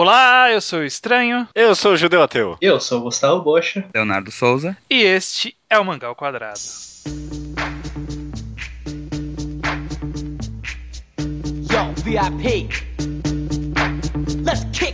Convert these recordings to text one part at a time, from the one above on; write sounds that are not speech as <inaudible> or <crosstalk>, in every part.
Olá, eu sou o Estranho. Eu sou o Judeu Ateu. Eu sou o Gustavo Bocha. Leonardo Souza. E este é o Mangal Quadrado. Yo, VIP. Let's kick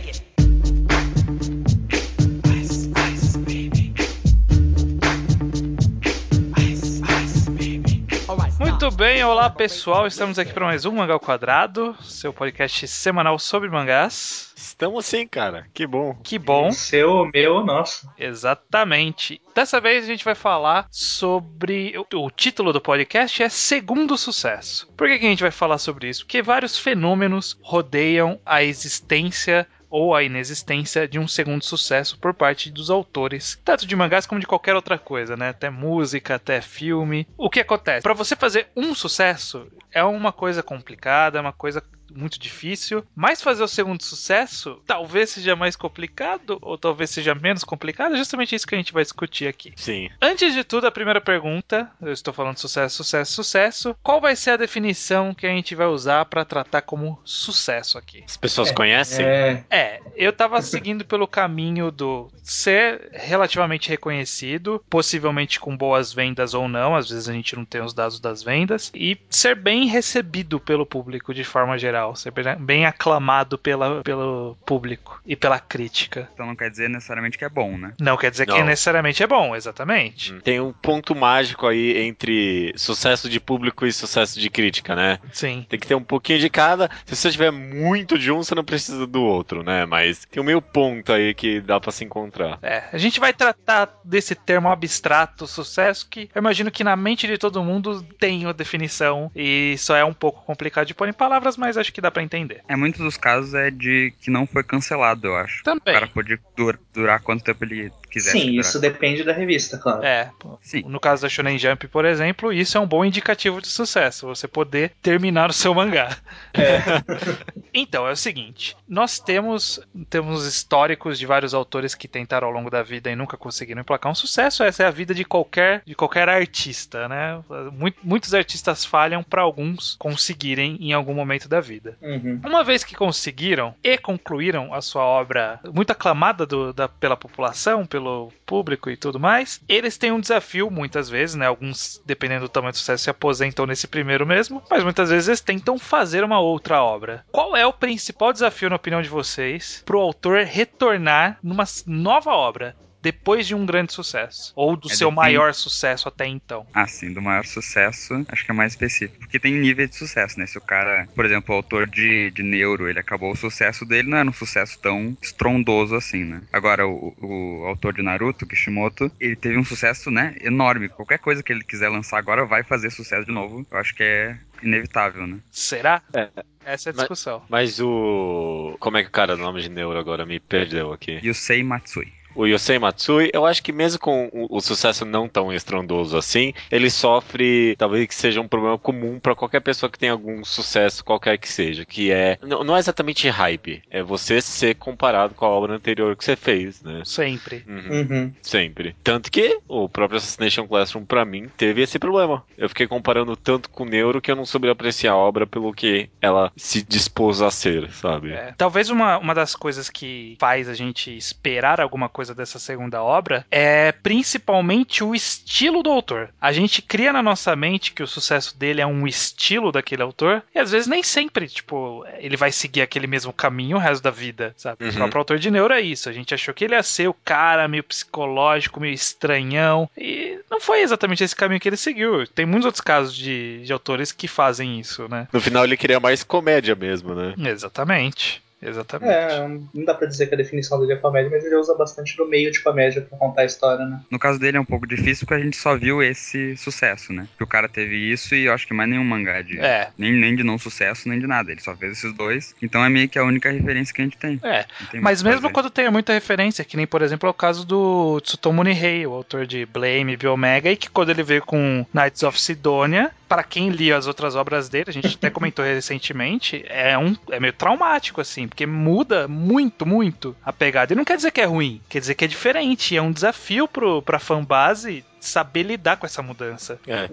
olá pessoal, estamos aqui para mais um Mangal Quadrado, seu podcast semanal sobre mangás. Estamos sim, cara. Que bom. Que bom, Seu, meu, nosso. exatamente. Dessa vez a gente vai falar sobre. O, o título do podcast é Segundo Sucesso. Por que, que a gente vai falar sobre isso? Porque vários fenômenos rodeiam a existência ou a inexistência de um segundo sucesso por parte dos autores, tanto de mangás como de qualquer outra coisa, né? Até música, até filme. O que acontece? Para você fazer um sucesso é uma coisa complicada, é uma coisa muito difícil, mas fazer o segundo sucesso talvez seja mais complicado ou talvez seja menos complicado, é justamente isso que a gente vai discutir aqui. Sim. Antes de tudo, a primeira pergunta, eu estou falando sucesso, sucesso, sucesso. Qual vai ser a definição que a gente vai usar para tratar como sucesso aqui? As pessoas conhecem? É, É, eu tava seguindo pelo caminho do ser relativamente reconhecido, possivelmente com boas vendas ou não, às vezes a gente não tem os dados das vendas, e ser bem recebido pelo público de forma geral, ser bem- bem aclamado pela, pelo público e pela crítica. Então não quer dizer necessariamente que é bom, né? Não quer dizer que Não. necessariamente é bom, exatamente. Tem um ponto mágico aí entre sucesso de público e sucesso de crítica, né? Sim. Tem que ter um pouquinho de cada. Se você tiver muito de um, você não precisa do outro, né? Mas tem um meio ponto aí que dá pra se encontrar. É, a gente vai tratar desse termo abstrato, sucesso, que eu imagino que na mente de todo mundo tem a definição e só é um pouco complicado de pôr em palavras, mas acho que dá pra entender. É muitos dos casos é de que não foi cancelado, eu acho. O Também. cara pode dur- durar quanto tempo ele quiser. sim, durar. isso depende da revista, claro. É, Sim. no caso da Shonen Jump, por exemplo, isso é um bom indicativo de sucesso, você poder terminar o seu mangá. <laughs> então, é o seguinte, nós temos temos históricos de vários autores que tentaram ao longo da vida e nunca conseguiram emplacar um sucesso, essa é a vida de qualquer de qualquer artista, né? Muito- muitos artistas falham para alguns conseguirem em algum momento da vida. Uhum. Uma vez que conseguiram e concluíram a sua obra muito aclamada do- da- pela população, pelo público e tudo mais, eles têm um desafio muitas vezes, né? Alguns, dependendo do tamanho do sucesso, se aposentam nesse primeiro mesmo, mas muitas vezes eles tentam fazer uma outra obra. Qual é o principal desafio, na opinião de vocês, para o autor retornar numa nova obra? Depois de um grande sucesso. Ou do É, seu maior sucesso até então. Ah, sim, do maior sucesso, acho que é mais específico. Porque tem nível de sucesso, né? Se o cara, por exemplo, o autor de, de Neuro, ele acabou o sucesso dele, não era um sucesso tão estrondoso assim, né? Agora, o, o autor de Naruto, Kishimoto, ele teve um sucesso, né, enorme. Qualquer coisa que ele quiser lançar agora vai fazer sucesso de novo. Eu acho que é inevitável, né? Será? É. Essa é a Mas- discussão. Mas o. Como é que o cara, o nome de Neuro agora me perdeu aqui? Yusei Matsui. O Yosei Matsui, eu acho que mesmo com o, o sucesso não tão estrondoso assim, ele sofre, talvez que seja um problema comum pra qualquer pessoa que tenha algum sucesso, qualquer que seja, que é, não, não é exatamente hype, é você ser comparado com a obra anterior que você fez, né? Sempre. Uhum, Uhum. Sempre. Tanto que o próprio Assassination Classroom, pra mim, teve esse problema. Eu fiquei comparando tanto com o Neuro que eu não soube apreciar a obra pelo que ela se dispôs a ser, sabe? É, Talvez uma, uma das coisas que faz a gente esperar alguma coisa dessa segunda obra é principalmente o estilo do autor. A gente cria na nossa mente que o sucesso dele é um estilo daquele autor, e às vezes nem sempre, tipo, ele vai seguir aquele mesmo caminho o resto da vida, sabe? O Uhum. próprio autor de Neuro é isso. A gente achou que ele ia ser o cara meio psicológico, meio estranhão, e não foi exatamente esse caminho que ele seguiu. Tem muitos outros casos de, de autores que fazem isso, né? No final ele queria mais comédia mesmo, né? Exatamente. Exatamente. É, não dá pra dizer que a definição dele é comédia, mas ele usa bastante do meio de comédia pra contar a história, né? No caso dele é um pouco difícil porque a gente só viu esse sucesso, né? Que o cara teve isso e eu acho que mais nenhum mangá de. É. Nem, nem de não sucesso, nem de nada. Ele só fez esses dois. Então é meio que a única referência que a gente tem. É, tem mas mesmo quando tem muita referência, que nem por exemplo é o caso do Tsutomu Nihei, o autor de Blame, Biomega, e que quando ele veio com Knights of Sidonia, para quem lia as outras obras dele, a gente até comentou <laughs> recentemente, é um é meio traumático assim, porque muda muito, muito a pegada. E não quer dizer que é ruim, quer dizer que é diferente, é um desafio pro pra fanbase saber lidar com essa mudança. É.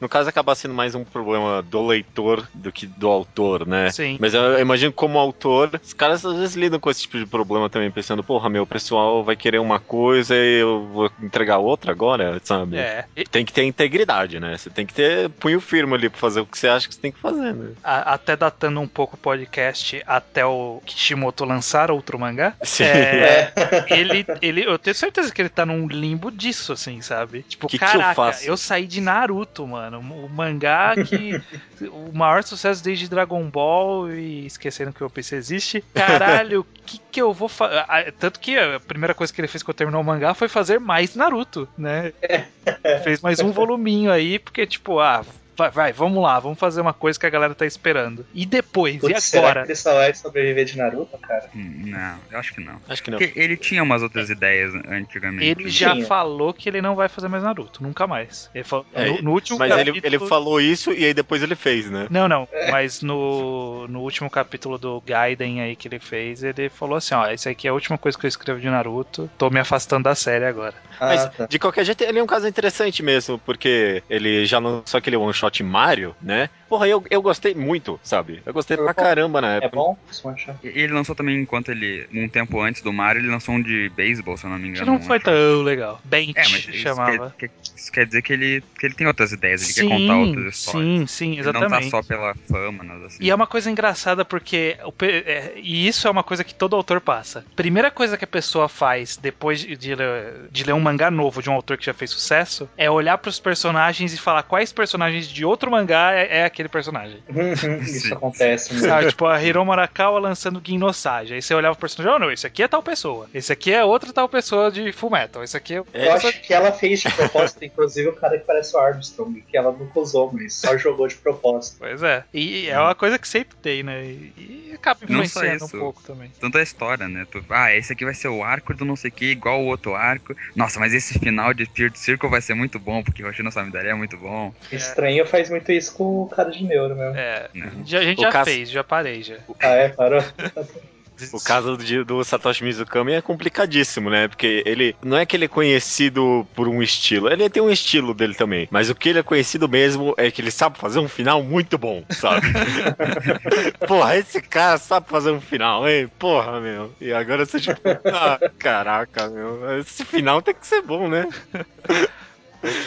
No caso, acaba sendo mais um problema do leitor do que do autor, né? Sim. Mas eu imagino como autor, os caras às vezes lidam com esse tipo de problema também, pensando, porra, meu, o pessoal vai querer uma coisa e eu vou entregar outra agora, sabe? É. E- Tem que ter integridade, né? Você tem que ter punho firme ali pra fazer o que você acha que você tem que fazer, né? a- até datando um pouco o podcast até o Kishimoto lançar outro mangá. Sim. É, <laughs> ele, ele, eu tenho certeza que ele tá num limbo disso, assim, sabe? Tipo, Que que eu caraca, faço? saí de Naruto, mano. O mangá que. <laughs> o maior sucesso desde Dragon Ball e esquecendo que o PC existe. Caralho, o <laughs> que que eu vou fazer? Tanto que a primeira coisa que ele fez quando terminou o mangá foi fazer mais Naruto, né? Fez mais um voluminho aí, porque, tipo, ah. Vai, vai, vamos lá, vamos fazer uma coisa que a galera tá esperando. E depois, Putz, e será agora? que ele só vai sobreviver de Naruto, cara? Hum, Não, eu acho que não. Acho que não. Porque ele tinha umas outras ideias antigamente. Ele já Tinha. falou que ele não vai fazer mais Naruto, nunca mais. Ele falou, É, no, no último Mas ele, capítulo... ele falou isso e aí depois ele fez, né? Não, não, mas no, no último capítulo do Gaiden aí que ele fez, ele falou assim, ó, esse aqui é a última coisa que eu escrevo de Naruto, tô me afastando da série agora. Ah, Mas, tá. de qualquer jeito, ele é um caso interessante mesmo, porque ele já lançou aquele one shot Mario, né? Porra, eu, eu gostei muito, sabe? Eu gostei pra caramba na É época. bom? Achar. E Ele lançou também, enquanto ele. Um tempo antes do Mario, ele lançou um de beisebol, se eu não me Que engano. não foi um- tão legal. Bench É, mas chamava. quer, quer- isso quer dizer que ele, que ele tem outras ideias, ele quer contar outras histórias. sim, sim, Ele não exatamente. tá só pela fama, nada assim. E é uma coisa engraçada porque. é, e isso é uma coisa que todo autor passa. Primeira coisa que a pessoa faz depois de, de ler, de ler um mangá novo de um autor que já fez sucesso é olhar pros personagens e falar quais personagens de outro mangá é, é aquele personagem. <laughs> Isso Sim. acontece mesmo. Sabe, tipo, a Hiromu Arakawa lançando Ginosage. Aí você olhava o personagem, oh não, esse aqui é tal pessoa. Esse aqui é outra tal pessoa de Fullmetal. Esse aqui é. Eu acho que ela fez de propósito, inclusive, o cara que parece o Armstrong, que ela nunca usou, mas só <laughs> jogou de propósito. Pois é. E é uma coisa que sempre tem, né? E, acaba influenciando um pouco também. Tanto a história, né? Tu, ah, esse aqui vai ser o arco do não sei o que, igual o outro arco. Nossa, mas esse final de Spirit Circle vai ser muito bom, porque o Hoshino Samidare é muito bom. Estranho faz muito isso com o cara de neuro mesmo. É. Né? Já, a gente O já caso- fez, já parei já. Ah, é? Parou? <laughs> O caso do, do Satoshi Mizukami é complicadíssimo, né? Porque ele não é que ele é conhecido por um estilo, ele tem um estilo dele também. Mas o que ele é conhecido mesmo é que ele sabe fazer um final muito bom, sabe? <laughs> Porra, esse cara sabe fazer um final, hein? Porra, meu. E agora você tipo, ah, caraca, meu. Esse final tem que ser bom, né? <laughs>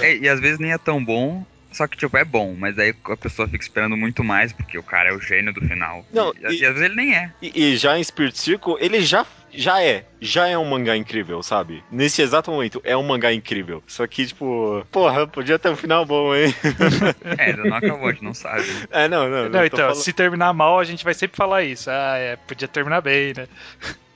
É, e às vezes nem é tão bom, só que, tipo, é bom, mas aí a pessoa fica esperando muito mais, porque o cara é o gênio do final. Não, e, e- e às vezes ele nem é. E, e já em Spirit Circle, ele já, já é. Já é um mangá incrível, sabe? Nesse exato momento, é um mangá incrível. Só que, tipo, porra, podia ter um final bom, hein? <laughs> <laughs> É, ainda não acabou, a gente não sabe. né? É, não, não. Não, então, falando- se terminar mal, a gente vai sempre falar isso. Ah, é, podia terminar bem, né?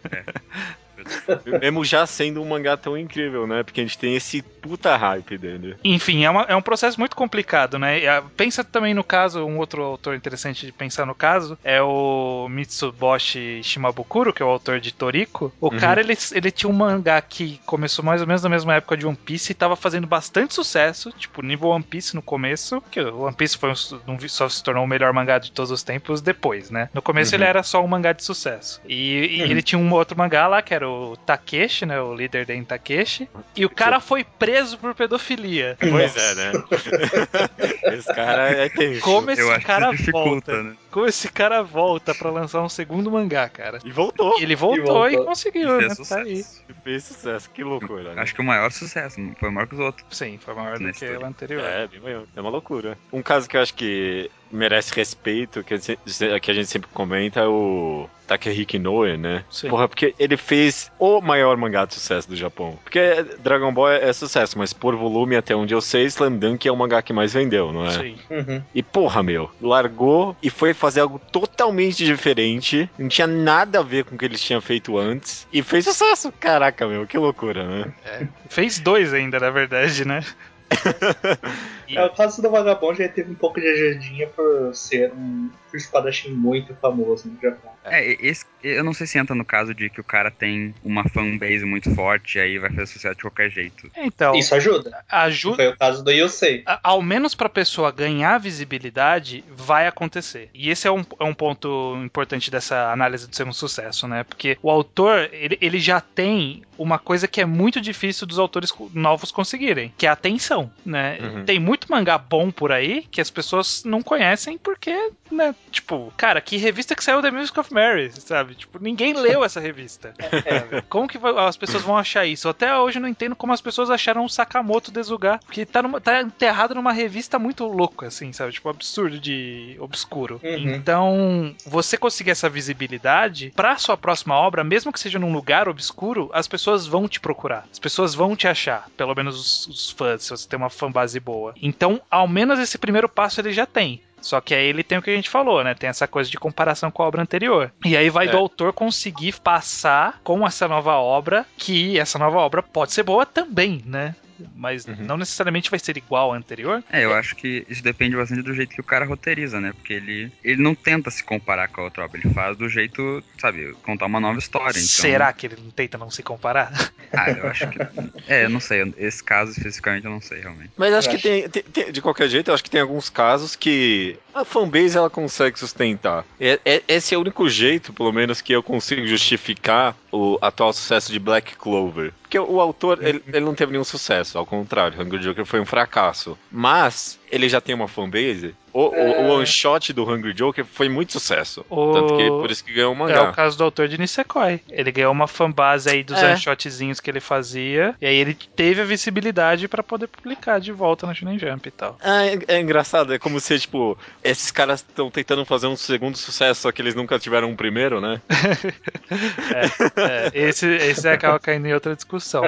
<laughs> <laughs> Mesmo já sendo um mangá tão incrível, né? Porque a gente tem esse puta hype dele. Enfim, é, uma- é um processo muito complicado, né? Ah, Pensa também no caso, um outro autor interessante de pensar no caso é o Mitsuboshi Shimabukuro, que é o autor de Toriko. O Uhum. cara, ele, ele tinha um mangá que começou mais ou menos na mesma época de One Piece e tava fazendo bastante sucesso, tipo, nível One Piece no começo, que o One Piece foi um, só se tornou o melhor mangá de todos os tempos depois, né? No começo Uhum. ele era só um mangá de sucesso. E, e ele tinha um outro mangá lá, que era o Takeshi, né? O líder Den Takeshi. E o cara foi preso por pedofilia. Pois é, né? <laughs> Esse cara é tenso. <laughs> Como esse Eu cara volta? né? Como esse cara volta pra lançar um segundo mangá, cara? E voltou. E ele voltou e, voltou. conseguiu, E né? fez Tá aí. sucesso. E fez sucesso. Que loucura, né? Acho que o maior sucesso, não foi maior que os outros. Sim, foi maior do que o anterior. É, bem maior. É uma loucura. Um caso que eu acho que merece respeito, que a gente, que a gente sempre comenta, é o Takehiko Inoue, né? Sim. Porra, porque ele fez o maior mangá de sucesso do Japão. Porque Dragon Ball é, é sucesso, mas por volume, até onde eu sei, Slam Dunk é o mangá que mais vendeu, não é? Sim. Uhum. E porra, meu, largou e foi fazer algo totalmente diferente, não tinha nada a ver com o que eles tinham feito antes, e fez sucesso. Caraca, meu, que loucura, né? Fez dois ainda, na verdade, né? <laughs> E- É, o caso do Vagabundo já teve um pouco de ajudinha por ser um espadachim muito famoso no Japão. É, esse, eu não sei se entra no caso de que o cara tem uma fanbase muito forte e aí vai fazer sucesso de qualquer jeito. Então, Isso ajuda. ajuda. Foi o caso do Yosei. a- Ao menos pra pessoa ganhar visibilidade, vai acontecer. E esse é um, é um ponto importante dessa análise de ser um sucesso, né? Porque o autor, ele, ele já tem uma coisa que é muito difícil dos autores novos conseguirem, que é a atenção. Não, né? Uhum. Tem muito mangá bom por aí que as pessoas não conhecem porque, né? Tipo, cara, que revista que saiu The Music of Mary, sabe? Tipo, ninguém <laughs> leu essa revista. É, Como que as pessoas vão achar isso? Até hoje eu não entendo como as pessoas acharam o Sakamoto Desugar, porque tá, numa- tá enterrado numa revista muito louca, assim, sabe? Tipo, absurdo de obscuro. Uhum. Então, você conseguir essa visibilidade pra sua próxima obra, mesmo que seja num lugar obscuro, as pessoas vão te procurar. As pessoas vão te achar, pelo menos os, os fãs, se você tem uma fanbase boa. Então, ao menos esse primeiro passo ele já tem. Só que aí ele tem o que a gente falou, né? Tem essa coisa de comparação com a obra anterior. E aí vai É. do autor conseguir passar com essa nova obra que essa nova obra pode ser boa também, né? Mas Uhum. não necessariamente vai ser igual à anterior. É, eu acho que isso depende bastante do jeito que o cara roteiriza, né? Porque ele, ele não tenta se comparar com a outra obra, ele faz do jeito, sabe, contar uma nova história. Então... Será que ele não tenta não se comparar? <laughs> Ah, eu acho que. É, eu não sei. Esse caso especificamente eu não sei realmente. Mas acho Eu que tem, tem- tem- de qualquer jeito, eu acho que tem alguns casos que a fanbase ela consegue sustentar. É- é- esse é o único jeito, pelo menos, que eu consigo justificar o atual sucesso de Black Clover. Porque o autor, ele, ele não teve nenhum sucesso, ao contrário, Hungry Joker foi um fracasso. Mas ele já tem uma fanbase. O, o- o one shot do Hungry Joker foi muito sucesso. O- Tanto que por isso que ganhou o É mangá. o caso do autor de Nisekoi. Ele ganhou uma fanbase aí dos É. one-shotzinhos que ele fazia. E aí ele teve a visibilidade pra poder publicar de volta na Shonen Jump e tal. Ah, é, é engraçado, é como se, tipo, esses caras estão tentando fazer um segundo sucesso, só que eles nunca tiveram um primeiro, né? <laughs> É, esse, esse acaba caindo em outra discussão.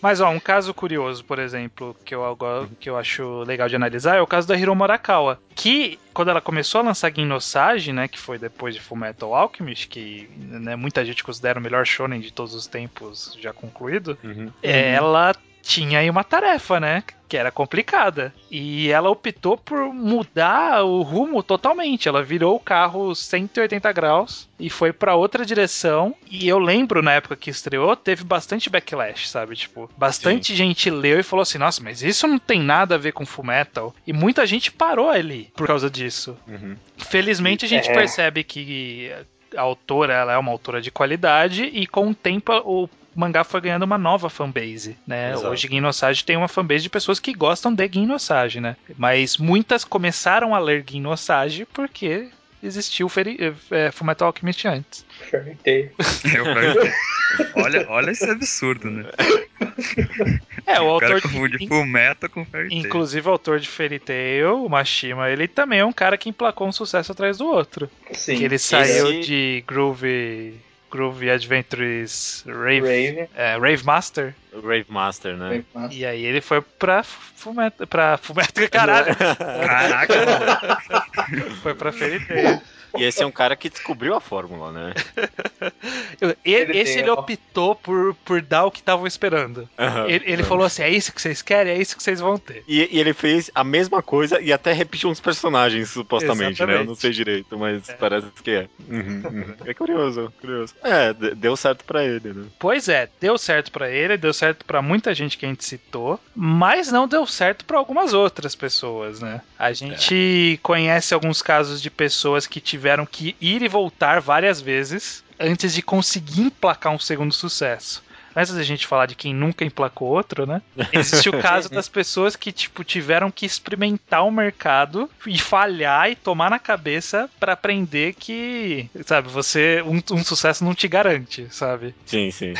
Mas, ó, um caso curioso, por exemplo, que eu, que eu acho legal de analisar é o caso da Hiro Morakawa. Que, quando ela começou a lançar Ginosage, né, que foi depois de Fullmetal Alchemist, que né, muita gente considera o melhor shonen de todos os tempos já concluído, Uhum. ela tinha aí uma tarefa, né? Que era complicada. E ela optou por mudar o rumo totalmente. Ela virou o carro 180 graus e foi pra outra direção. E eu lembro na época que estreou, teve bastante backlash, sabe? Tipo, bastante gente leu e falou assim: nossa, mas isso não tem nada a ver com Fullmetal. E muita gente parou ali por causa disso. Uhum. Felizmente a gente É. percebe que a autora ela é uma autora de qualidade e com o tempo o mangá foi ganhando uma nova fanbase, né? Exato. Hoje Ginosage tem uma fanbase de pessoas que gostam de Ginosage, né? Mas muitas começaram a ler Ginosage porque existiu Feri- é, Fullmetal Alchemist antes. Fairy <laughs> Tail. Eu perguntei. olha, olha esse absurdo, né? É, o O cara autor confunde de, Full Metal com Fairy Tail. inclusive o autor de Fairy Tail, o Mashima, ele também é um cara que emplacou um sucesso atrás do outro. Sim. que ele saiu Esse- de Groove Groove Adventures Rave, Rave. é, Rave Master. Rave Master, né? Rave Master. E aí ele foi pra Fumeta, pra Fumeta, <laughs> caralho, <laughs> Caraca, mano. foi pra Fairy Tail. E esse é um cara que descobriu a fórmula, né? <laughs> Ele esse ele optou por, por dar o que estavam esperando. Ele, ele falou assim: é isso que vocês querem, é isso que vocês vão ter. E, e ele fez a mesma coisa e até repetiu uns personagens, supostamente, né? Eu não Exatamente. sei direito, mas parece que é. Uhum, uhum. É curioso, curioso. É, deu certo pra ele, né? Pois é, deu certo pra ele, deu certo pra muita gente que a gente citou, mas não deu certo pra algumas outras pessoas, né? A gente conhece alguns casos de pessoas que tiveram que ir e voltar várias vezes antes de conseguir emplacar um segundo sucesso. Antes da gente falar de quem nunca emplacou outro, né? <laughs> Existe o caso das pessoas que, tipo, tiveram que experimentar o mercado e falhar e tomar na cabeça pra aprender que, sabe, você um, um sucesso não te garante, sabe? Sim, sim.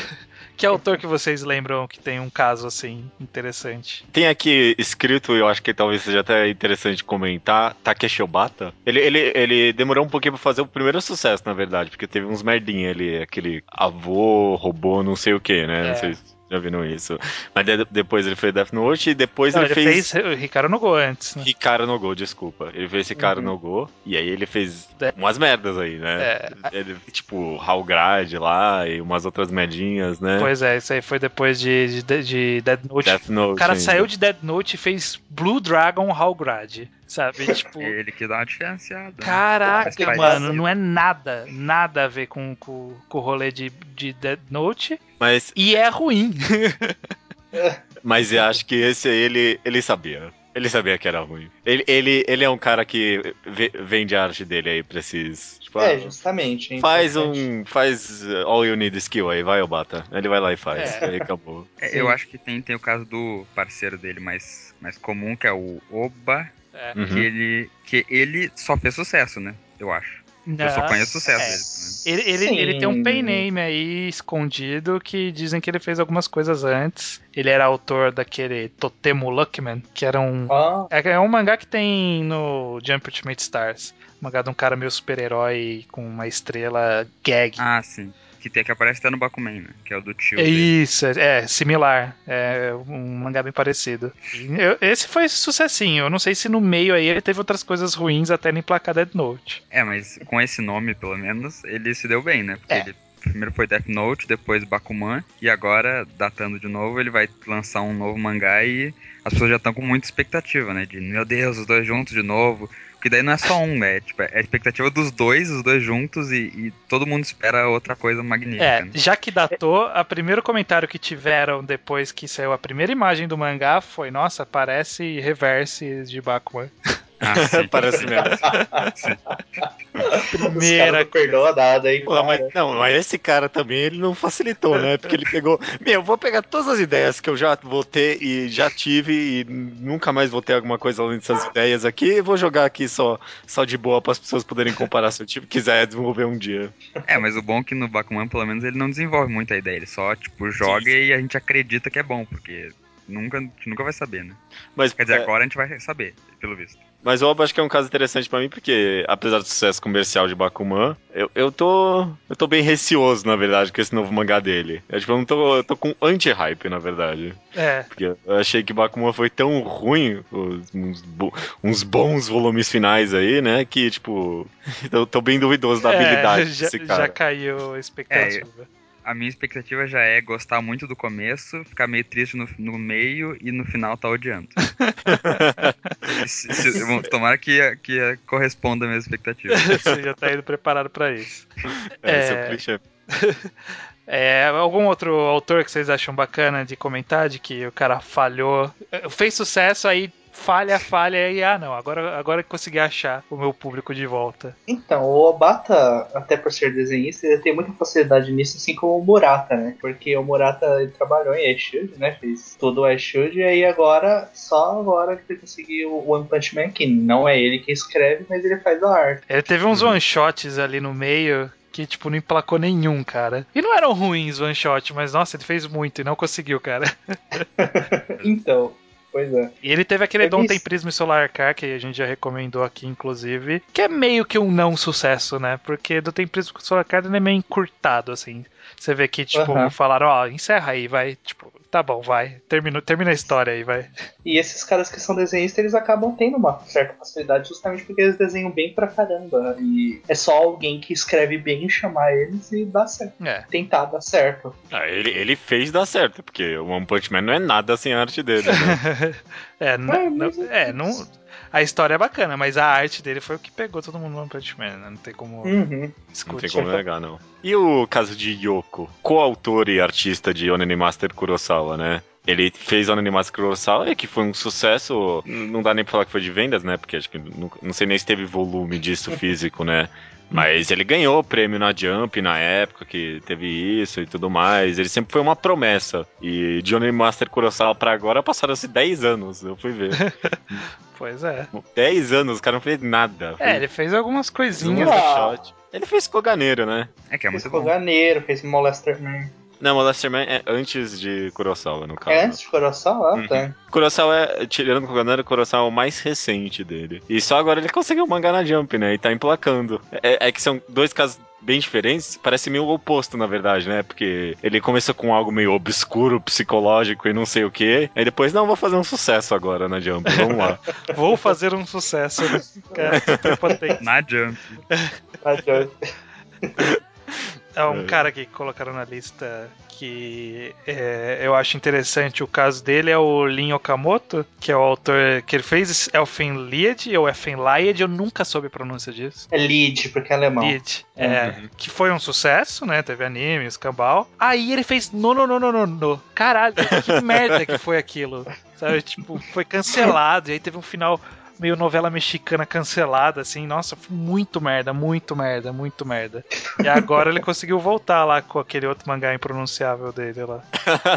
Que autor que vocês lembram que tem um caso assim interessante? Tem aqui escrito, eu acho que talvez seja até interessante comentar, Takeshi Obata. Ele, ele, ele demorou um pouquinho pra fazer o primeiro sucesso, na verdade, porque teve uns merdinha ali, aquele avô, robô, não sei o que, né? É. Não sei se já viram isso. Mas de- depois ele fez Death Note e depois Não, ele, ele fez... fez o Ricardo Nogo antes, né? Ricardo no Go, desculpa. Ele fez Ricardo Uhum. no Go, e aí ele fez É. umas merdas aí, né? É. Ele, tipo, Halgrad lá e umas outras merdinhas, né? Pois é, isso aí foi depois de, de, de Dead Note. Death Note. o cara ainda. saiu de Dead Note e fez Blue Dragon Halgrad. Sabe? <laughs> Tipo. Ele que dá uma diferenciada. né? Caraca, mano, não é nada, nada a ver com, com, com o rolê de, de Dead Note. Mas, E é ruim. <laughs> mas eu acho que esse aí ele, ele sabia. Ele sabia que era ruim. Ele, ele, ele é um cara que ve- vende a arte dele aí pra esses. Tipo, É, ah, justamente. é faz um. Faz all you need skill aí, vai, Obata. Ele vai lá e faz. É. Aí acabou. É, eu acho que tem, tem o caso do parceiro dele mais, mais comum, que é o Oba, É. Uhum. que, ele, que ele só fez sucesso, né? Eu acho. Eu só Não. conheço o sucesso É. dele. Ele, ele, ele tem um pen name aí escondido que dizem que ele fez algumas coisas antes. Ele era autor daquele Totemo Luckman, que era um. Ah, É, é um mangá que tem no Jump Ultimate Stars. Um mangá de um cara meio super-herói com uma estrela gag. Né? Ah, sim. Que tem que aparece até no Bakuman, né? Que é o do tio. É dele. Isso, é, é similar. É um mangá bem parecido. Eu- esse foi sucessinho. Eu não sei se no meio aí ele teve outras coisas ruins até ele emplacar Dead Note. É, mas com esse nome, pelo menos, ele se deu bem, né? Porque É. ele primeiro foi Death Note, depois Bakuman, e agora, datando de novo, ele vai lançar um novo mangá e as pessoas já estão com muita expectativa, né? De, meu Deus, os dois juntos de novo. Porque daí não é só um, é, tipo, é a expectativa dos dois, os dois juntos, e, e todo mundo espera outra coisa magnífica. É, né? já que datou, o primeiro comentário que tiveram depois que saiu a primeira imagem do mangá foi: Nossa, parece reverse de Bakuman. <laughs> <laughs> Ah, sim. Parece mesmo. Primeira não perdoam nada, hein? Pô, mas, não, mas esse cara também, ele não facilitou, né? Porque ele pegou. Meu, eu vou pegar todas as ideias que eu já vou ter e já tive e nunca mais vou ter alguma coisa além dessas ideias aqui e vou jogar aqui só, só de boa para as pessoas poderem comparar se eu tipo, quiser desenvolver um dia. É, mas o bom é que no Bakuman, pelo menos, ele não desenvolve muita ideia. Ele só, tipo, joga e a gente acredita que é bom, porque nunca, a gente nunca vai saber, né? Mas, Quer dizer, é, agora a gente vai saber, pelo visto. Mas eu acho que é um caso interessante pra mim, porque apesar do sucesso comercial de Bakuman, eu, eu tô. Eu tô bem receoso, na verdade, com esse novo mangá dele. Eu, tipo, eu não tô. Eu tô com anti-hype, na verdade. É, Porque eu achei que Bakuman foi tão ruim, uns, bo- uns bons volumes finais aí, né? Que, tipo, <laughs> eu tô bem duvidoso da é, habilidade já, desse cara. já caiu a expectativa. A minha expectativa já é gostar muito do começo, ficar meio triste no, no meio e no final tá odiando. <laughs> Se- se- bom, tomara que, que corresponda a minha expectativa. <laughs> Você já tá indo preparado pra isso. <laughs> É, esse é É. o clichê. É, algum outro autor que vocês acham bacana de comentar de que o cara falhou, fez sucesso, aí falha, falha e ah não, agora agora que consegui achar o meu público de volta. Então, o Obata, até por ser desenhista, ele tem muita facilidade nisso, assim como o Murata, né? Porque o Murata ele trabalhou em Shield, né? Fez tudo o Shield, e aí agora, só agora que ele conseguiu o One Punch Man, que não é ele que escreve, mas ele faz a arte. Ele teve uns one shots ali no meio que tipo não emplacou nenhum, cara. E não eram ruins one shot, mas nossa, ele fez muito e não conseguiu, cara. <laughs> Então, pois é. E ele teve aquele Dom Tem. Prisma e Solar Car, que a gente já recomendou aqui, inclusive, que é meio que um não sucesso, né? Porque do Tem Prisma e Solar Car ele é meio encurtado, assim. Você vê que, tipo, Aham. falaram, ó, encerra aí, vai. Tipo, tá bom, vai. Termina, termina a história aí, vai. E esses caras que são desenhistas, eles acabam tendo uma certa facilidade justamente porque eles desenham bem pra caramba. E é só alguém que escreve bem chamar eles e dá certo. É. Tentar dar certo. Ah, ele, ele fez dar certo, porque o One Punch Man não é nada sem a arte dele, né? <laughs> é, É, não- mas- é, não. A história é bacana, mas a arte dele foi o que pegou todo mundo no One Punch Man, né? Não tem como Uhum. Não discutir. tem como negar, não. E o caso de Yoko, coautor e artista de Onani Master Kurosawa, né? Ele fez Onani Master Kurosawa, que foi um sucesso. Não dá nem pra falar que foi de vendas, né? Porque acho que não, não sei nem se teve volume disso físico, né? Mas ele ganhou o prêmio na Jump na época que teve isso e tudo mais. Ele sempre foi uma promessa. E de Onani Master Kurosawa pra agora passaram-se 10 anos, eu fui ver. <laughs> Pois é. 10 anos, o cara não fez nada. É, ele fez algumas um coisinhas. Ah. shot. Ele fez Koganeiro, né? É que é Fez muito bom. Koganeiro, fez Molester Man. Não, Molester Man é antes de Kurosawa, no caso. É antes de Kurosawa? Ah, Uhum. tá. Kurosawa é, tirando o Koganero, Kurosawa é o mais recente dele. E só agora ele conseguiu mangá na Jump, né? E tá emplacando. É, é que são dois casos bem diferentes, parece meio o oposto, na verdade, né? Porque ele começou com algo meio obscuro, psicológico e não sei o que. Aí depois, não, vou fazer um sucesso agora na Jump, vamos lá. <laughs> Vou fazer um sucesso. <laughs> Né? Cara. Na Jump. Tá, Joe. <laughs> É um É. cara que colocaram na lista que é, eu acho interessante o caso dele é o Lin Okamoto, que é o autor que ele fez Elfenlied ou Elfenlied, eu nunca soube a pronúncia disso. É lead, porque é alemão. Lied, é, que foi um sucesso, né? Teve anime, escambau. Aí ele fez no, no, no, no, no, no. Caralho, que merda que foi aquilo. Sabe, tipo, foi cancelado. E aí teve um final meio novela mexicana cancelada, assim. Nossa, foi muito merda, muito merda, muito merda. E agora ele conseguiu voltar lá com aquele outro mangá impronunciável dele lá.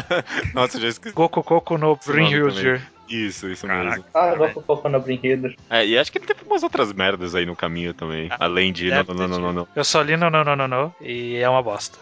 <laughs> Nossa, eu já esqueci. Goku Goku no Brinhildir. Isso, isso Caraca. mesmo. Ah, eu pouco no Brinquedo. É, e acho que ele teve umas outras merdas aí no caminho também. Ah, além de. Não, não, não, não, não, não. Eu só li no, no, no, no, no, e é uma bosta.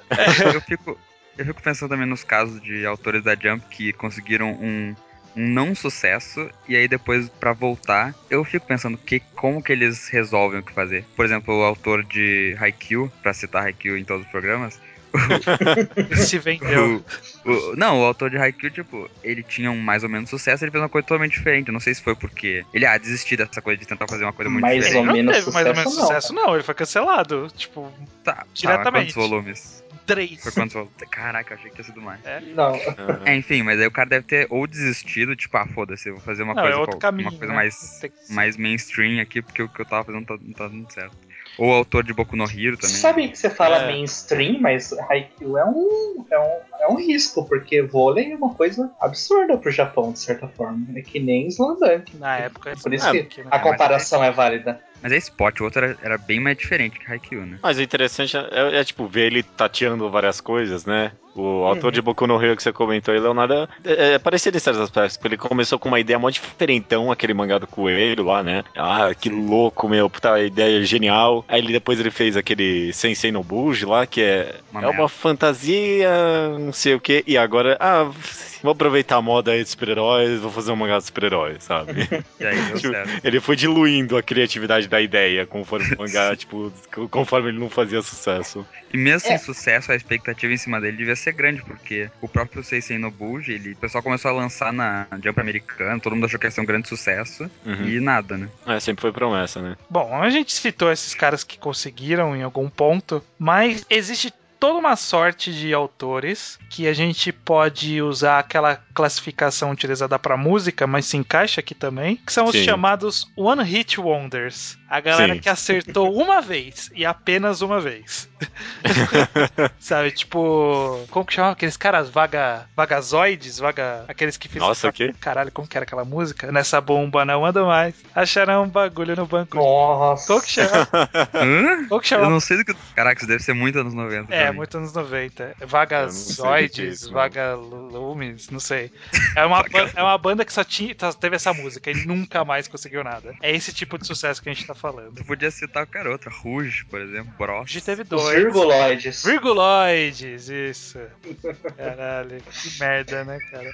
eu fico, eu fico pensando também nos casos de autores da Jump que conseguiram um, um não sucesso e aí depois pra voltar, eu fico pensando que como que eles resolvem o que fazer. Por exemplo, o autor de Haikyuu, pra citar Haikyuu em todos os programas, <laughs> Se vendeu. o, o- não, o autor de Haikyuu, tipo, ele tinha um mais ou menos sucesso, ele fez uma coisa totalmente diferente. Não sei se foi porque ele, ah, desistiu dessa coisa de tentar fazer uma coisa muito Mais diferente. ou não menos teve mais ou menos sucesso, não, sucesso, não. Ele foi cancelado. Tipo, Tá, Diretamente. Tá, quantos volumes? Três. Foi volumes? Caraca, eu achei que tinha sido mais. Não. Aham. É, enfim, mas aí o cara deve ter ou desistido, tipo, ah, foda-se, eu vou fazer uma Não, coisa, é outro qual- caminho, uma coisa né? mais, que- mais mainstream aqui, porque o que eu tava fazendo não tá, não tá dando certo. Ou o autor de Boku no Hero também. Sabe que você fala É. mainstream, mas Haikyuu é um, é, um, é um risco, porque vôlei é uma coisa absurda pro Japão, de certa forma. É que nem Slandunk. Na época. Por isso que né? a comparação é válida. Mas é Spot, o outro era, era bem mais diferente que Haikyuu, né? Mas o interessante é, é, é, tipo, ver ele tateando várias coisas, né? O autor de Boku no Hero que você comentou aí, Leonardo, é, é parecido em certos aspectos, porque ele começou com uma ideia mó diferentão, aquele mangá do coelho lá, né? Ah, que louco, meu, puta, ideia genial. Aí ele, depois ele fez aquele Sensei no Buji lá, que é Uma é uma fantasia, não sei o que, e agora, ah, vou aproveitar a moda aí de super-heróis, vou fazer um mangá de super-heróis, sabe? <laughs> E aí deu <laughs> Tipo, certo. Ele foi diluindo a criatividade da ideia conforme o mangá, <laughs> tipo, conforme ele não fazia sucesso. E mesmo sem É. sucesso, a expectativa em cima dele devia ser grande, porque o próprio Seisei no Buji, ele, o pessoal começou a lançar na Jump americana, todo mundo achou que ia ser um grande sucesso, Uhum. e nada, né? É, sempre foi promessa, né? Bom, a gente citou esses caras que conseguiram em algum ponto, mas existe toda uma sorte de autores que a gente pode usar aquela classificação utilizada para música, mas se encaixa aqui também, que são os Sim. chamados One Hit Wonders. A galera Sim. que acertou <laughs> uma vez e apenas uma vez. <laughs> Sabe, tipo, como que chama aqueles caras vaga vagazoides, vaga aqueles que fizeram Nossa, o quê? Caralho, como que era aquela música? Nessa bomba não anda mais. Acharam um bagulho no banco. Nossa. Como que chama? Hã? <laughs> Como que Eu chama? não sei do que. Caraca, isso deve ser muito anos 90. É, muito anos 90. Eu não sei o que é Vagazoides, isso. Vagalumes, não sei. É uma, é uma banda que só tinha, teve essa música e nunca mais conseguiu nada. É esse tipo de sucesso que a gente tá falando. Tu podia citar qualquer outra. Rouge, por exemplo, Bros. Hoje teve Os dois. virguloides. Virguloides, isso. Caralho, que merda, né, cara?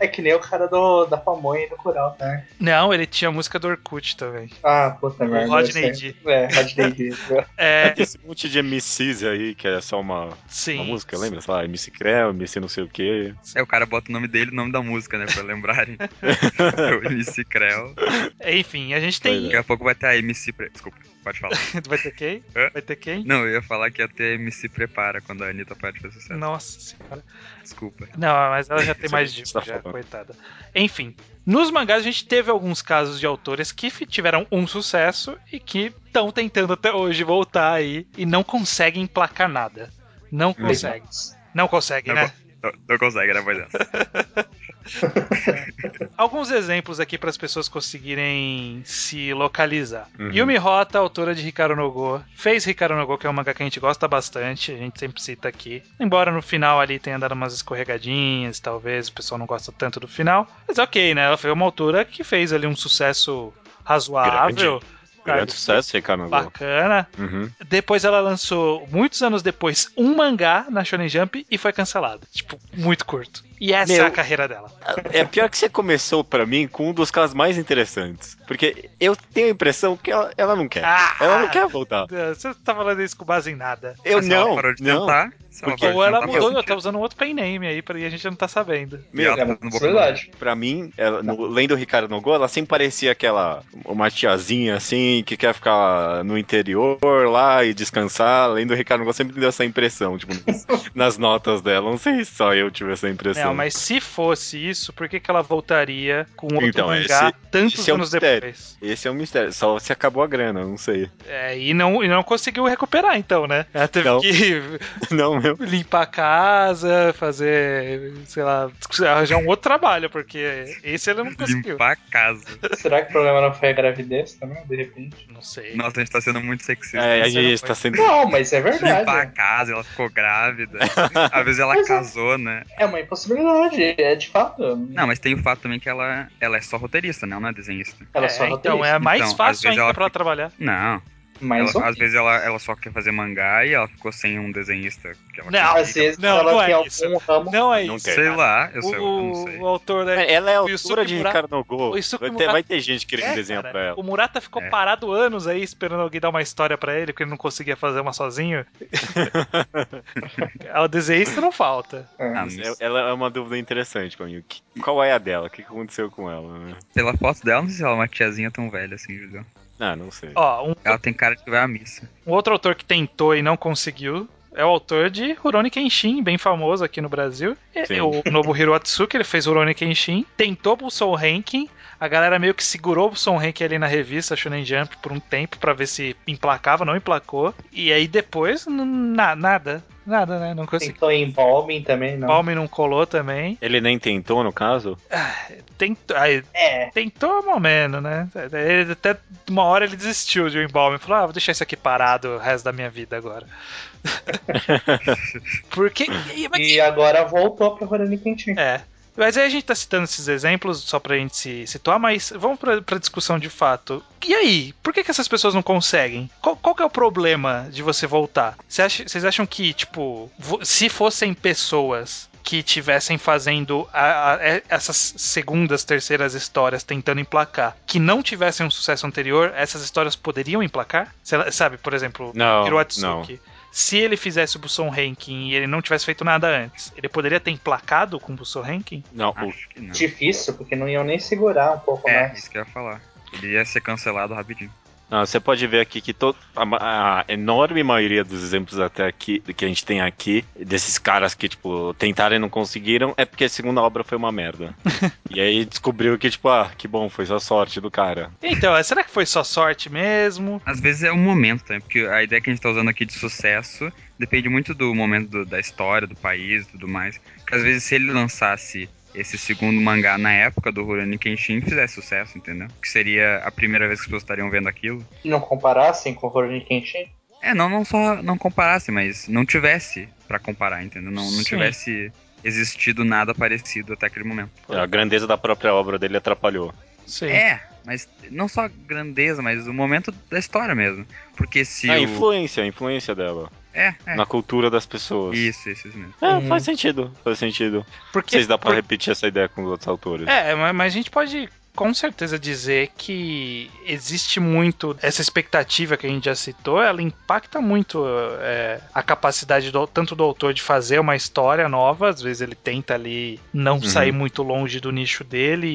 É que nem o cara do, da pamonha e do coral, né? Não, ele tinha a música do Orkut também. Ah, puta merda. Rodney. D. É, Rodney <laughs> D. É, Esse monte de MCs aí, que é só uma, sim. uma música, lembra? Sei lá, MC Creu, MC não sei o quê. É, o cara bota o nome dele e o nome da música, né? Pra lembrarem. <laughs> o MC Creu. Enfim, a gente tem. Daqui a pouco vai ter a MC. Pre... Desculpa, pode falar. <laughs> Vai ter quem? Hã? Vai ter quem? Não, eu ia falar que ia ter a MC Prepara quando a Anitta pode fazer sucesso. Nossa senhora. Desculpa. Não, mas ela já tem mais é você tá já, coitada. Enfim, nos mangás a gente teve alguns casos de autores que tiveram um sucesso e que estão tentando até hoje voltar aí e não conseguem emplacar nada. Não conseguem. Não conseguem, Não né? Não, não consegue, né, voz dessa. <laughs> Alguns exemplos aqui para as pessoas conseguirem se localizar. Uhum. Yumi Hota, autora de Hikaru no Go, fez Hikaru no Go, que é um mangá que a gente gosta bastante, a gente sempre cita aqui. Embora no final ali tenha dado umas escorregadinhas, talvez o pessoal não gosta tanto do final. Mas ok, né? Ela foi uma autora que fez ali um sucesso razoável. Grande sucesso, Ricardo. Bacana. Uhum. Depois ela lançou, muitos anos depois, um mangá na Shonen Jump e foi cancelado. Tipo, muito curto. E essa Meu, é a carreira dela. É pior que você começou pra mim com um dos casos mais interessantes. Porque eu tenho a impressão que ela, ela não quer. Ah! Ela não quer voltar. Você tá falando isso com base em nada. Eu Mas se ela não, parou de não. tentar, ela Porque- Ou ela tentar, mudou, faz tá usando um outro pen name aí pra, e a gente não tá sabendo. Ela É tá uma possibilidade. Pra mim, ela, no, lendo o Ricardo Nogô, ela sempre parecia aquela uma tiazinha assim que quer ficar no interior lá e descansar. Lendo o Ricardo Nogô sempre me deu essa impressão, tipo, nas, <laughs> nas notas dela. Não sei se só eu tive essa impressão. Não, mas se fosse isso, por que, que ela voltaria com outro Então, mangá esse- tantos esse é um anos depois? Esse é um mistério. Só se acabou a grana, não sei. É, e, não, e não conseguiu recuperar, então, né? Ela teve Não. que <laughs> Não, meu. limpar a casa, fazer, sei lá, arranjar um outro trabalho, porque esse ele não conseguiu. Limpar a casa. Será que o problema não foi a gravidez também, de repente? Não sei. Nossa, a gente tá sendo muito sexista. É, a gente foi. tá sendo. Não, mas é verdade. Limpar a casa, ela ficou grávida. Às vezes ela Mas é- casou, né? É uma impossibilidade, é de fato. Não, mas tem o fato também que ela, ela é só roteirista, né? Ela não é desenhista. Ela É, só então roteirista. é mais Então, fácil ainda ela pra ela trabalhar. Não. Mas ela- às vezes ela, ela só quer fazer mangá e ela ficou sem um desenhista. Que ela Não. Às vezes Não, ela não é tem isso. algum ramo. Não é isso. Sei lá, eu, sei, eu não O, sei. o autor, né? Ela é a O altura de Murata- Ricardo o Yusuke Vai Murata- vai ter gente querendo É, desenhar cara, pra ela. O Murata ficou É. parado anos aí esperando alguém dar uma história pra ele, porque ele não conseguia fazer uma sozinho. <laughs> o desenhista não falta. É. Ah, é- Ela é uma dúvida interessante pra mim. Que- Qual é a dela? O que que aconteceu com ela? né? pela foto dela, não sei se ela é uma tiazinha tão velha assim, Julião. Ah, não sei. Ó, um, Ela tem cara de que vai à missa. um outro autor que tentou e não conseguiu é o autor de Rurouni Kenshin, bem famoso aqui no Brasil. É, Sim. O Nobuhiro Atsuki, ele fez Rurouni Kenshin, tentou Busou Ranking, a galera meio que segurou o Busou Ranking ali na revista Shonen Jump por um tempo pra ver se emplacava, não emplacou. E aí depois, n- na- nada, nada, né? Não conseguiu. Tentou em Balmin também, não. Palme não colou também. Ele nem tentou, no caso? Tentou, aí, É, tentou mais ou menos, né? Ele, até uma hora ele desistiu de um falou: Ah, vou deixar isso aqui parado o resto da minha vida agora. <laughs> Porque. e- mas- e agora voltou pra Rurouni Kenshin. É. Mas aí a gente tá citando esses exemplos só pra gente se situar, mas vamos pra, pra discussão de fato. E aí? Por que, que essas pessoas não conseguem? Qual, qual que é o problema de você voltar? Você acha- Vocês acham que, tipo, se fossem pessoas que tivessem fazendo a- a- e- essas segundas, terceiras histórias tentando emplacar, que não tivessem um sucesso anterior, essas histórias poderiam emplacar? Sei- Sabe, por exemplo, Não, Hiroatsuki. Se ele fizesse o Buson Ranking e ele não tivesse feito nada antes, ele poderia ter emplacado com o Buson Ranking? Não, Acho que não. Difícil, porque não iam nem segurar um pouco É, mais. isso que eu ia falar. Ele ia ser cancelado rapidinho. Não, você pode ver aqui que to- a, a enorme maioria dos exemplos até aqui que a gente tem aqui, desses caras que, tipo, tentaram e não conseguiram, é porque a segunda obra foi uma merda. <laughs> e aí descobriu que, tipo, ah, que bom, foi só sorte do cara. Então, será que foi só sorte mesmo? Às vezes é um momento, né? Porque a ideia que a gente tá usando aqui de sucesso depende muito do momento do- da história, do país e tudo mais. Porque às vezes se ele lançasse esse segundo mangá na época do Rurouni Kenshin fizesse sucesso, entendeu? Que seria a primeira vez que as pessoas estariam vendo aquilo. Não comparassem com Rurouni Kenshin, É, não, não só não comparasse, mas não tivesse pra comparar, entendeu? Não, não Sim. tivesse existido nada parecido até aquele momento. A grandeza da própria obra dele atrapalhou. Sim. É, mas não só a grandeza, mas o momento da história mesmo. Porque se a o... influência, a influência dela É, é. na cultura das pessoas. Isso, isso, isso mesmo. É, Uhum. faz sentido, faz sentido. Não Porque, sei se dá pra por- repetir essa ideia com os outros autores. É, mas mas a gente pode com certeza dizer que existe muito essa expectativa que a gente já citou, ela impacta muito é, a capacidade do- tanto do autor de fazer uma história nova, às vezes ele tenta ali não sair muito longe do nicho dele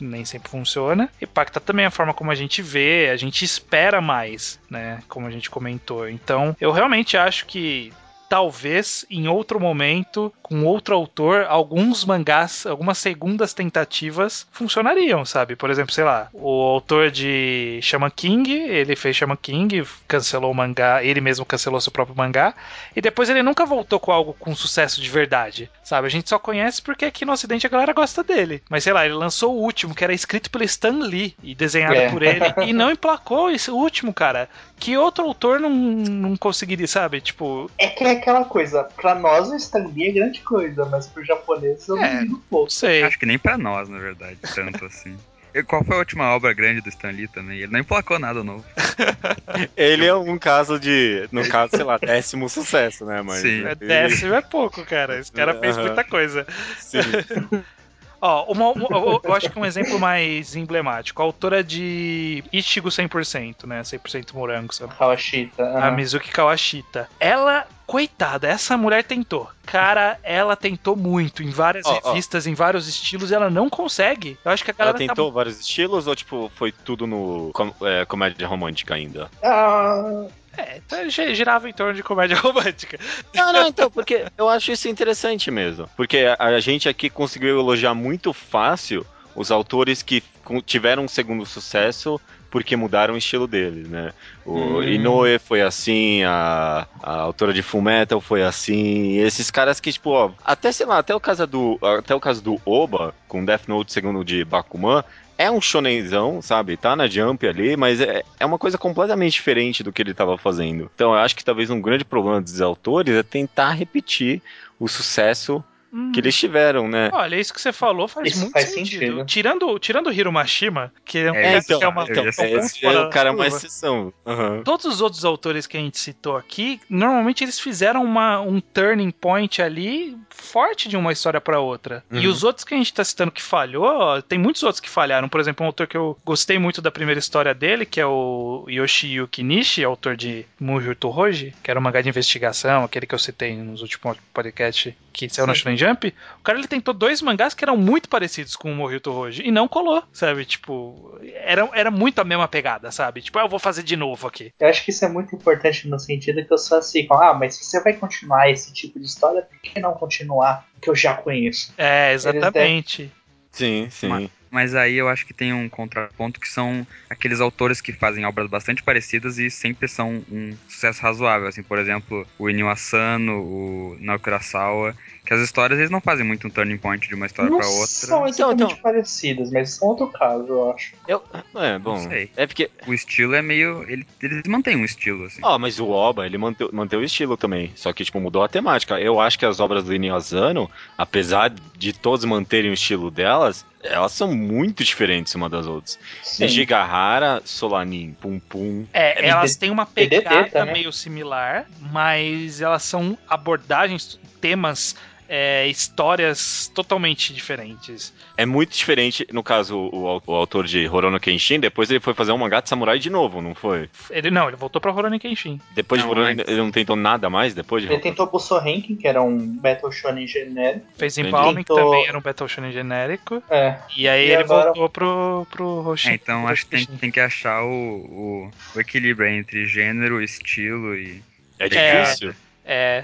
e nem sempre funciona. Impacta também a forma como a gente vê, a gente espera mais, né? Como a gente comentou. Então, eu realmente acho que talvez em outro momento, com outro autor, alguns mangás, algumas segundas tentativas funcionariam, sabe? Por exemplo, sei lá, o autor de Shaman King, ele fez Shaman King, cancelou o mangá, ele mesmo cancelou seu próprio mangá, e depois ele nunca voltou com algo com sucesso de verdade, sabe? A gente só conhece porque aqui no ocidente a galera gosta dele. Mas sei lá, ele lançou o último, que era escrito pelo Stan Lee e desenhado É. por ele, e não emplacou esse último, cara. Que outro autor não, não conseguiria, sabe? Tipo, é que é aquela coisa, pra nós o Stan Lee é grande coisa, mas pro japonês eu É. não pouco. sei. Acho que nem pra nós, na verdade, tanto assim. E qual foi a última obra grande do Stan Lee também? Ele não emplacou nada novo. <laughs> Ele é um caso de, no caso, sei lá, décimo sucesso, né? Mas Sim. É décimo é pouco, cara. Esse cara fez muita coisa. Sim. <laughs> Ó, uma, uma- eu- acho que um exemplo mais emblemático. A autora de Ichigo 100%, né? 100% morango, sabe? Kawashita. A. Mizuki Kawashita. Ela, coitada, essa mulher tentou. Cara, ela tentou muito em várias ó. revistas, em vários estilos, e ela não consegue. Eu acho que a Ela galera tá tentou vários estilos ou, tipo, foi tudo no com- é, comédia romântica ainda? Ah, É, então gi- girava em torno de comédia <laughs> romântica. Não, não, então, porque eu acho isso interessante mesmo. Porque a, a gente aqui conseguiu elogiar muito fácil os autores que tiveram um segundo sucesso porque mudaram o estilo deles, né? O Hum. Inoue foi assim, a, a autora de Fullmetal foi assim, esses caras que, tipo, ó, até, sei lá, até o caso do, até o caso do Oba, com Death Note segundo de Bakuman, é um shonenzão, sabe? Tá na Jump ali, mas é, é uma coisa completamente diferente do que ele tava fazendo. Então eu acho que talvez um grande problema dos autores é tentar repetir o sucesso Hum. que eles tiveram, né? Olha, isso que você falou faz Isso muito faz sentido. sentido. Tirando, tirando o Hiro Mashima, que é um É, cara então, que é uma, ia é Esse é o cara curva. mais exceção. Aham. Todos os outros autores que a gente citou aqui, normalmente eles fizeram uma, um turning point ali forte de uma história pra outra. E Uhum. os outros que a gente tá citando que falhou, ó, tem muitos outros que falharam. Por exemplo, um autor que eu gostei muito da primeira história dele, que é o Yoshiyuki Nishi, autor de Mujo Hoji, que era um mangá de investigação, aquele que eu citei nos últimos podcasts que saiu na Sim. Shonen Jump. O cara ele tentou dois mangás que eram muito parecidos com o Morito Hoji e não colou, sabe? Tipo, era, era muito a mesma pegada, sabe? Tipo, ah, eu vou fazer de novo aqui. eu acho que isso é muito importante no sentido que os fãs ficam, ah, mas se você vai continuar esse tipo de história, por que não continuar o que eu já conheço? É, exatamente. Sim, sim. Mas- Mas aí eu acho que tem um contraponto que são aqueles autores que fazem obras bastante parecidas e sempre são um sucesso razoável. Assim, por exemplo, o Inio Asano, o Naoki Urasawa, que as histórias eles não fazem muito um turning point de uma história não pra outra. são exatamente Então, então. parecidas, mas são outro caso, eu acho. Eu, é, bom. Não sei. É porque. O estilo é meio. ele- eles mantêm um estilo, assim. Ó, mas o Oba, ele manteve, manteve o estilo também. Só que, tipo, mudou a temática. Eu acho que as obras do Inio Asano, apesar de todos manterem o estilo delas, elas são muito diferentes uma das outras. Nijigahara, Solanin, Pum Pum. É, É elas têm uma pegada também. meio similar, mas elas são abordagens, temas, é, histórias totalmente diferentes. É muito diferente, no caso, o, o autor de Horono Kenshin, depois ele foi fazer um mangá de samurai de novo, não foi? Ele não, ele voltou pra Rurouni Kenshin. Depois Não, de Horono, antes. ele não tentou nada mais depois de Ele tentou Busso Ranking, que era um Battle Shonen genérico. Fez. Embalming, que Tentou- também era um Battle Shonen genérico. É. E aí E ele agora- voltou pro, pro Roshin. É, então pro acho que tem, tem que achar o, o, o equilíbrio entre gênero, estilo e. É difícil. É,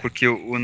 Porque o, o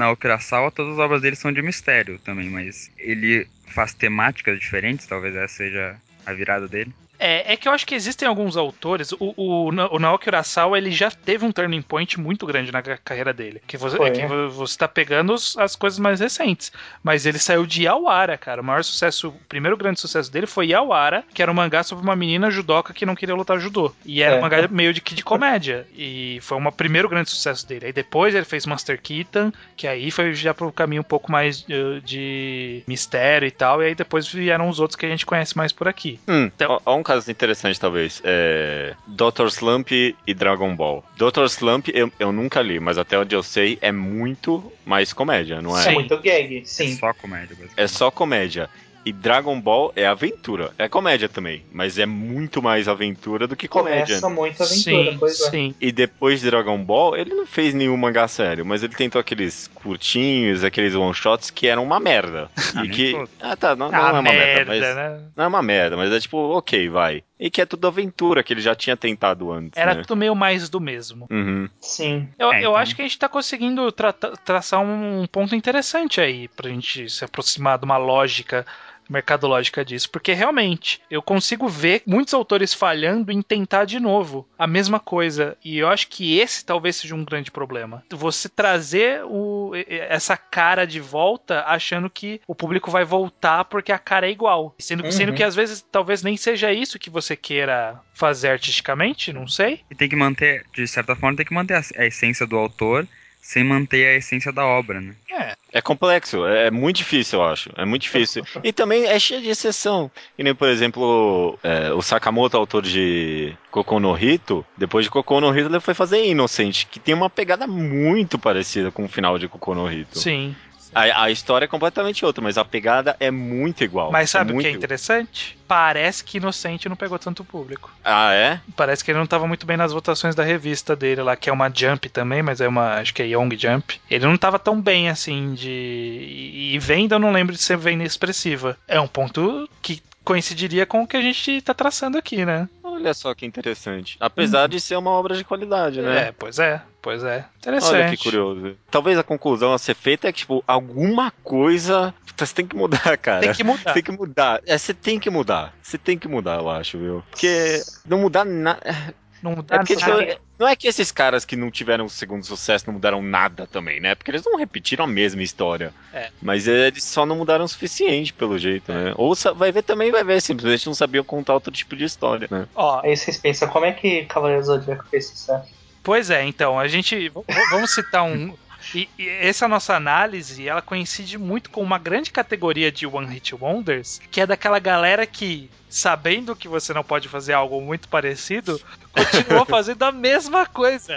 todas as obras dele são de mistério também, mas ele faz temáticas diferentes, talvez essa seja a virada dele. É, é que eu acho que existem alguns autores. O, o, o Naoki Urasawa ele já teve um turning point muito grande na ca- carreira dele. Que você, Foi, é que vo- você tá pegando os- as coisas mais recentes. Mas ele saiu de Yawara, cara. O maior sucesso, o primeiro grande sucesso dele foi Yawara, que era um mangá sobre uma menina judoca que não queria lutar judô. E era É. um mangá meio de, de comédia. E foi o primeiro grande sucesso dele. Aí depois ele fez Master Keaton, que aí foi já pro caminho um pouco mais eh, de mistério e tal. E aí depois vieram os outros que a gente conhece mais por aqui. Hum, Então- ó, ó um caso interessante, talvez. É. Dr. Slump e Dragon Ball. Dr. Slump eu, eu nunca li, mas até onde eu sei é muito mais comédia, não É é? muito gag, É sim. só comédia. É só comédia. E Dragon Ball é aventura. É comédia também, mas é muito mais aventura do que comédia. Começa muito aventura, sim, pois é. sim. E depois de Dragon Ball, ele não fez nenhum mangá sério, mas ele tentou aqueles curtinhos, aqueles one-shots que eram uma merda. <laughs> Ah, e que. Ah, tá, não, não Ah, é uma merda, merda, mas. né? Não é uma merda, mas é tipo, ok, vai. E que é tudo aventura, que ele já tinha tentado antes. Era né? tudo meio mais do mesmo. Uhum. Sim. Eu, É, eu então- acho que a gente tá conseguindo tra- traçar um ponto interessante aí pra gente se aproximar de uma lógica mercadológica disso, porque realmente eu consigo ver muitos autores falhando em tentar de novo a mesma coisa, e eu acho que esse talvez seja um grande problema. Você trazer o- essa cara de volta achando que o público vai voltar porque a cara é igual, sendo, sendo Uhum. que às vezes talvez nem seja isso que você queira fazer artisticamente, não sei. E tem que manter, de certa forma, tem que manter a, a essência do autor sem manter a essência da obra, né? É, É complexo, é muito difícil, eu acho. É muito difícil. E também é cheio de exceção. E nem, por exemplo, é, o Sakamoto, autor de Kokou no Hito, depois de Kokou no Hito, ele foi fazer Innocent, que tem uma pegada muito parecida com o final de Kokou no Hito. sim. A, a história é completamente outra, mas a pegada é muito igual. Mas sabe o muito que é interessante? Parece que Inocente não pegou tanto público. Ah, é? Parece que ele não tava muito bem nas votações da revista dele lá, que é uma Jump também, mas é uma, acho que é Young Jump. Ele não tava tão bem assim de. E e venda eu não lembro de ser venda expressiva. É um ponto que coincidiria com o que a gente tá traçando aqui, né? Olha só que interessante. Apesar de ser uma obra de qualidade, né? É, pois é, pois é. Interessante. Olha que curioso. Talvez a conclusão a ser feita é que, tipo, alguma coisa você tem que mudar, <laughs> cara. Tem que mudar. Você tem que mudar. É, você tem que mudar. Você tem que mudar, eu acho, viu? Porque não mudar nada. Não dá É porque, tipo, nada. não é que esses caras que não tiveram o segundo sucesso não mudaram nada também, né? Porque eles não repetiram a mesma história. É. Mas eles só não mudaram o suficiente, pelo jeito, né? Ou vai ver também, vai ver. Simplesmente não sabiam contar outro tipo de história, né? Ó, Aí vocês pensam, como é que Cavaleiro do Zodíaco fez sucesso? Pois é, então, a gente. Vamos citar um. E, e essa nossa análise, ela coincide muito com uma grande categoria de One Hit Wonders, que é daquela galera que, sabendo que você não pode fazer algo muito parecido, continuou <laughs> fazendo a mesma coisa.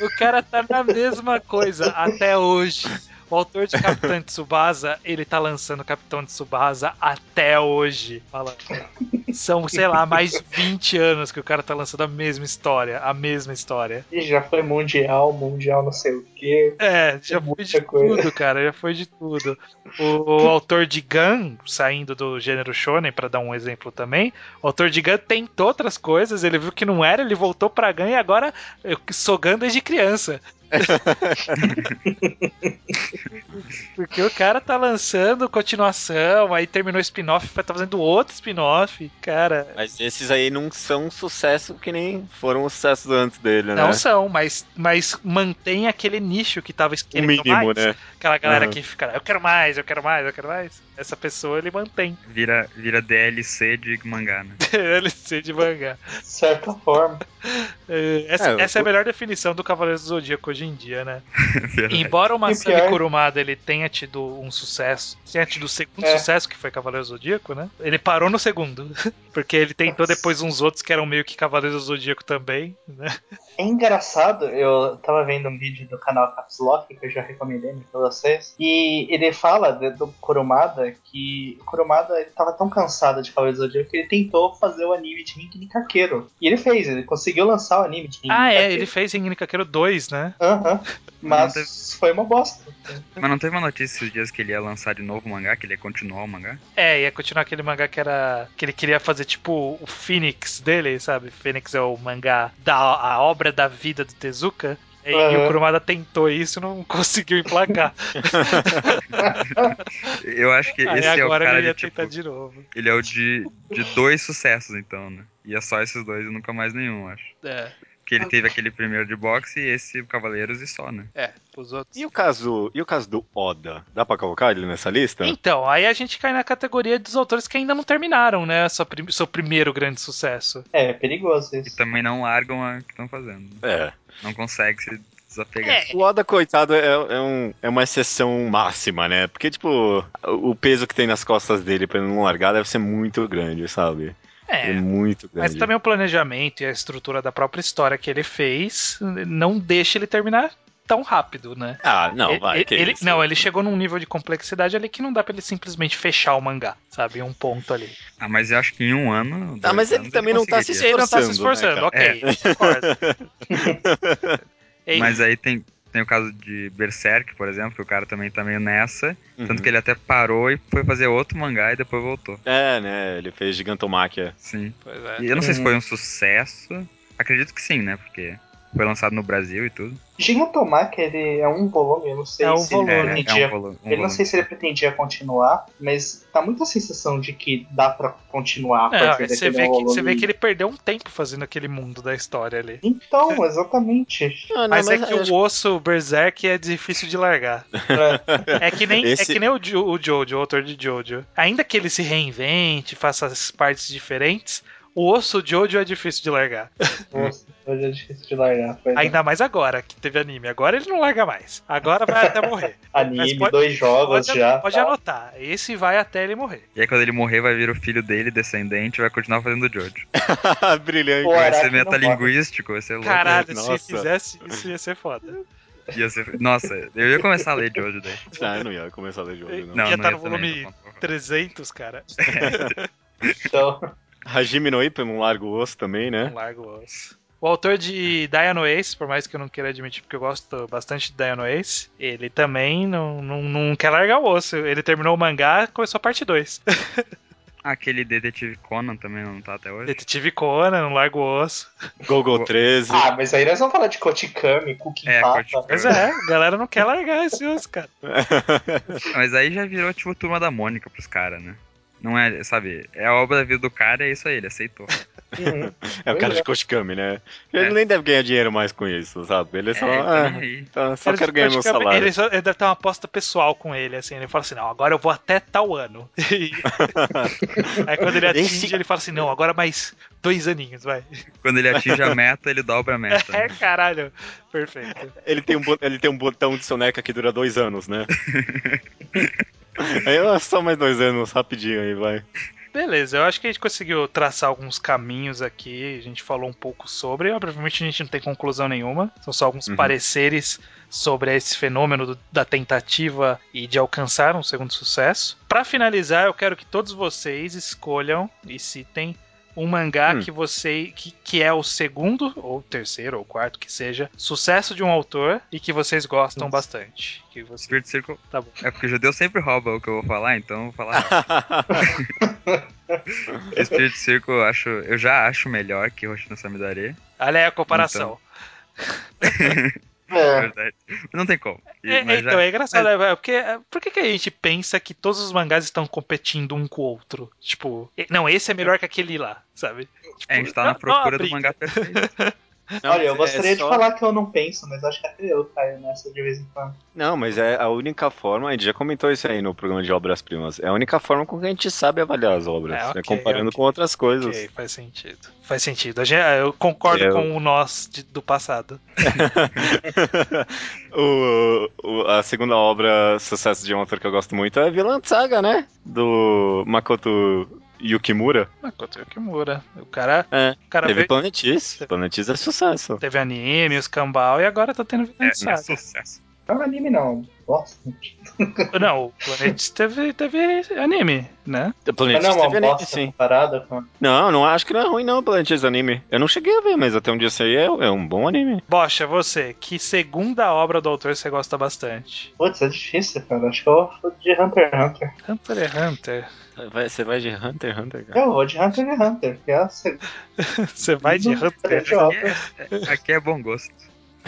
O cara tá na mesma coisa até hoje. O autor de Capitão de Tsubasa, ele tá lançando Capitão de Tsubasa até hoje. Fala. São, sei lá, mais 20 anos que o cara tá lançando a mesma história. A mesma história. E já foi mundial, mundial não sei o quê. É, já foi de coisa. tudo, cara. Já foi de tudo. O, o autor de Gun, saindo do gênero shonen, pra dar um exemplo também, o autor de Gun tentou outras coisas, ele viu que não era, ele voltou pra Gun e agora eu sou Gun desde criança. <laughs> Porque o cara tá lançando continuação, aí terminou o spin-off, vai tá fazendo outro spin-off. Cara, Mas esses aí não são um sucesso que nem foram os sucessos antes dele, né? não são, mas, mas mantém aquele nicho que tava O querendo mínimo, mais. né? Aquela galera Aham. que fica, eu quero mais, eu quero mais, eu quero mais. Essa pessoa ele mantém. Vira, vira DLC de mangá, né? <laughs> DLC de mangá. De certa forma. <laughs> É, Essa, É, essa é a o- melhor definição do Cavaleiro do Zodíaco hoje em dia, né? <laughs> Verdade. Embora o Masami pior- Kurumada ele tenha tido um sucesso, tenha tido o segundo É. sucesso que foi Cavaleiro do Zodíaco, né? Ele parou no segundo. <laughs> Porque ele tentou depois uns outros que eram meio que Cavaleiro do Zodíaco também, né? É engraçado, eu tava vendo um vídeo do canal Caps Lock, que eu já recomendei né, pra vocês, e ele fala de- do Kurumada que o Kurumada ele tava tão cansado de Cavaleiro do Zodíaco que ele tentou fazer o anime de Rinky no Kakeiro. E ele fez, ele conseguiu lançar o anime de Rinky Ah, é, ele fez em Kakeiro 2, né? Aham. Mas Não foi uma bosta. Mas não teve uma notícia esses dias que ele ia lançar de novo o mangá, que ele ia continuar o mangá? É, ia continuar aquele mangá que era. que ele queria fazer tipo o Phoenix dele, sabe? Phoenix é o mangá da a obra da vida do Tezuka. E, e o. Kurumada tentou isso e não conseguiu emplacar. <laughs> Eu acho que Aí esse é o agora cara ele ia de, tipo, tentar de novo. ele é o de, de dois sucessos, então, né? E é só esses dois e nunca mais nenhum, acho. É, Porque ele teve aquele primeiro de boxe e esse Cavaleiros e só, né? é, os outros. E o caso, e o caso do Oda? Dá pra colocar ele nessa lista? Então, aí a gente cai na categoria dos autores que ainda não terminaram, né? Seu, prim- seu primeiro grande sucesso. É, é perigoso E isso. também não largam a que estão fazendo. É. Não consegue se desapegar. O Oda, coitado, é, é, um- é uma exceção máxima, né? Porque, tipo, o peso que tem nas costas dele pra ele não largar deve ser muito grande, sabe? É, É. muito grande. Mas também o planejamento e a estrutura da própria história que ele fez não deixa ele terminar tão rápido, né? Ah, não, Ele- vai. que ele, isso. não, ele chegou num nível de complexidade ali que não dá pra ele simplesmente fechar o mangá, sabe? Um ponto ali. Ah, mas eu acho que em um ano. Ah, mas ele anos, também não tá se conseguiria. Ele não tá se Esforçando, esforçando, né, ok. <laughs> <laughs> Ei, Mas aí tem, tem o caso de Berserk, por exemplo, que o cara também tá meio nessa. Uhum. Tanto que ele até parou e foi fazer outro mangá e depois voltou. É, né? Ele fez Gigantomáquia. Sim. Pois é. E eu não sei se Uhum. foi um sucesso. Acredito que sim, né? Porque foi lançado no Brasil e tudo. Gigantomachia, ele é um volume, eu não sei É um se volume. ele É, é pretendia um volu- um Ele não volume. sei se ele pretendia continuar, mas dá muita sensação de que dá pra continuar a É, você, vê que, volume. você vê que ele perdeu um tempo fazendo aquele mundo da história ali. Então, <laughs> exatamente. Ah, não, Mas, é que acho- o osso Berserk é difícil de largar. É. É que nem, Esse- é que nem o, Jo- o Jojo, o autor de Jojo. Ainda que ele se reinvente, faça as partes diferentes, O osso Jojo é difícil de largar. <laughs> Nossa, hoje é difícil de largar. Pois é. Ainda mais agora que teve anime. Agora ele não larga mais. Agora vai até morrer. <laughs> Anime, pode- dois jogos Pode, já. pode tá. anotar. Esse vai até ele morrer. E aí quando ele morrer, vai vir o filho dele, descendente, e vai continuar fazendo Jojo. <laughs> Brilhante. Pô, Vai ser não metalinguístico, vai ser louco. Caralho, se nossa. fizesse isso ia ser foda. Ia ser- Nossa, eu ia começar a ler Jojo daí. Ah, eu não ia começar a ler jogo, não. Não, Ia não tá ia no também, volume tô falando. 300, cara. Então, Hajime no Ippo, um largo osso também, né? Um largo osso. O autor de Dino Ace, por mais que eu não queira admitir, porque eu gosto bastante de Dino Ace, ele também não, não, não quer largar o osso. Ele terminou o mangá começou a parte 2. <laughs> Aquele Detetive Conan também não tá até hoje. Detetive Conan, não larga o osso. Gogo 13. ah, mas aí nós vamos falar de Kotikami, Cooking É. Kotikami. Mas é, a galera não quer largar esse osso, cara. <laughs> Mas aí já virou tipo turma da Mônica pros caras, né? Não é, sabe, é a obra da vida do cara, é isso aí, ele aceitou. <laughs> Uhum. É o cara de Koshikami, né? Ele É. nem deve ganhar dinheiro mais com isso, sabe? Ele é só. É, tá ah, tá, só Ele quero ganhar meu salário. Ele, só- ele deve ter uma aposta pessoal com ele, assim. Ele fala assim: não, agora eu vou até tal ano. <laughs> <laughs> Aí quando ele atinge, Esse- ele fala assim: não, agora mais dois aninhos, vai. Quando ele atinge a meta, ele dobra a meta. É, né? caralho. Perfeito. Ele tem, um, ele tem um botão de soneca que dura dois anos, né? Aí ó, só mais dois anos, rapidinho aí, vai. Beleza, eu acho que a gente conseguiu traçar alguns caminhos aqui. A gente falou um pouco sobre. Obviamente a gente não tem conclusão nenhuma. São só alguns Uhum. pareceres sobre esse fenômeno do- da tentativa e de alcançar um segundo sucesso. Pra finalizar, eu quero que todos vocês escolham e citem um mangá Hum. que você que, que é o segundo ou terceiro ou quarto que seja sucesso de um autor e que vocês gostam bastante. Que você Spirit Circle. tá bom. É porque o judeu sempre rouba o que eu vou falar, então eu vou falar. Spirit <laughs> Circle eu, acho, eu já acho melhor que Hoshino Samidare. Olha aí a comparação. É <laughs> É, verdade. Mas não tem como. E- É, mas então, já- é engraçado, né? Porque, é, por que, que a gente pensa que todos os mangás estão competindo um com o outro? Tipo, não, esse é melhor que aquele lá, sabe? Tipo, É, a gente tá não- na procura do mangá perfeito. <laughs> Não, Olha, eu mas gostaria é de só- falar que eu não penso, mas acho que até eu caio nessa de vez em quando. Não, mas é a única forma, a gente já comentou isso aí no programa de obras-primas, é a única forma com que a gente sabe avaliar as obras, É, né, ok, comparando ok. com outras coisas. Ok, faz sentido. Faz sentido. A gente- Eu concordo Eu- com o nós de- do passado. <laughs> o, o- a segunda obra, sucesso de um autor que eu gosto muito, é Vilã Saga, né? Do Makoto Yukimura. Makoto Yukimura. O cara, É, o cara teve veio- Planetis. Planetis é sucesso. teve anime, os cambal, e agora tá tendo É, Vinland é Saga. sucesso. Não é anime, não. Nossa. <laughs> Não, o Planet teve, teve anime, né? Planetis não é teve anime, bosta sim. comparada com. Não, não acho que não é ruim não, Planetis anime. Eu não cheguei a ver, mas até onde eu sei é, é um bom anime. Bocha, você, que segunda obra do autor você gosta bastante? Putz, é difícil, cara. Acho que eu vou de Hunter x Hunter. Hunter x Hunter. Vai- você vai de Hunter x Hunter, cara? Eu vou de Hunter x Hunter, que é a segunda <laughs> Você vai de Hunter x obra. Aqui é bom gosto.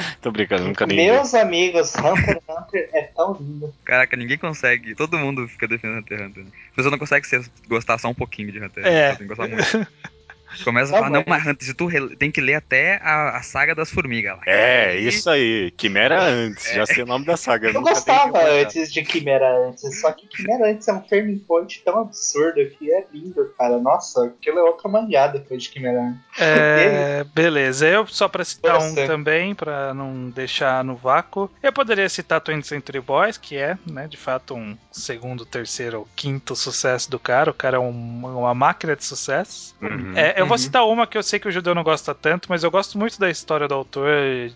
<laughs> Tô brincando, nunca nem vi. Meus amigos, Hunter x Hunter é tão lindo. Caraca, ninguém consegue. Todo mundo fica defendendo Hunter x Hunter. né? A pessoa não consegue ser- gostar só um pouquinho de Hunter. É. Tem que gostar muito. <laughs> Começa a Tá falar, não, mas Hunter, se tu re- tem que ler até a, a saga das formigas lá. É, isso aí. Quimera antes, já sei o nome da saga. Eu gostava vi a antes de Quimera antes, só que Quimera antes é um turning point tão absurdo que é lindo, cara. Nossa, aquilo é outra manhada depois de Quimera antes. É, <laughs> beleza. Eu, só pra citar um também, pra não deixar no vácuo, eu poderia citar 20th Century Boys, que é, né, de fato, um segundo, terceiro ou quinto sucesso do cara. O cara é um- uma máquina de sucesso. Uhum. É, eu vou Uhum. citar uma que eu sei que o judeu não gosta tanto, mas eu gosto muito da história do autor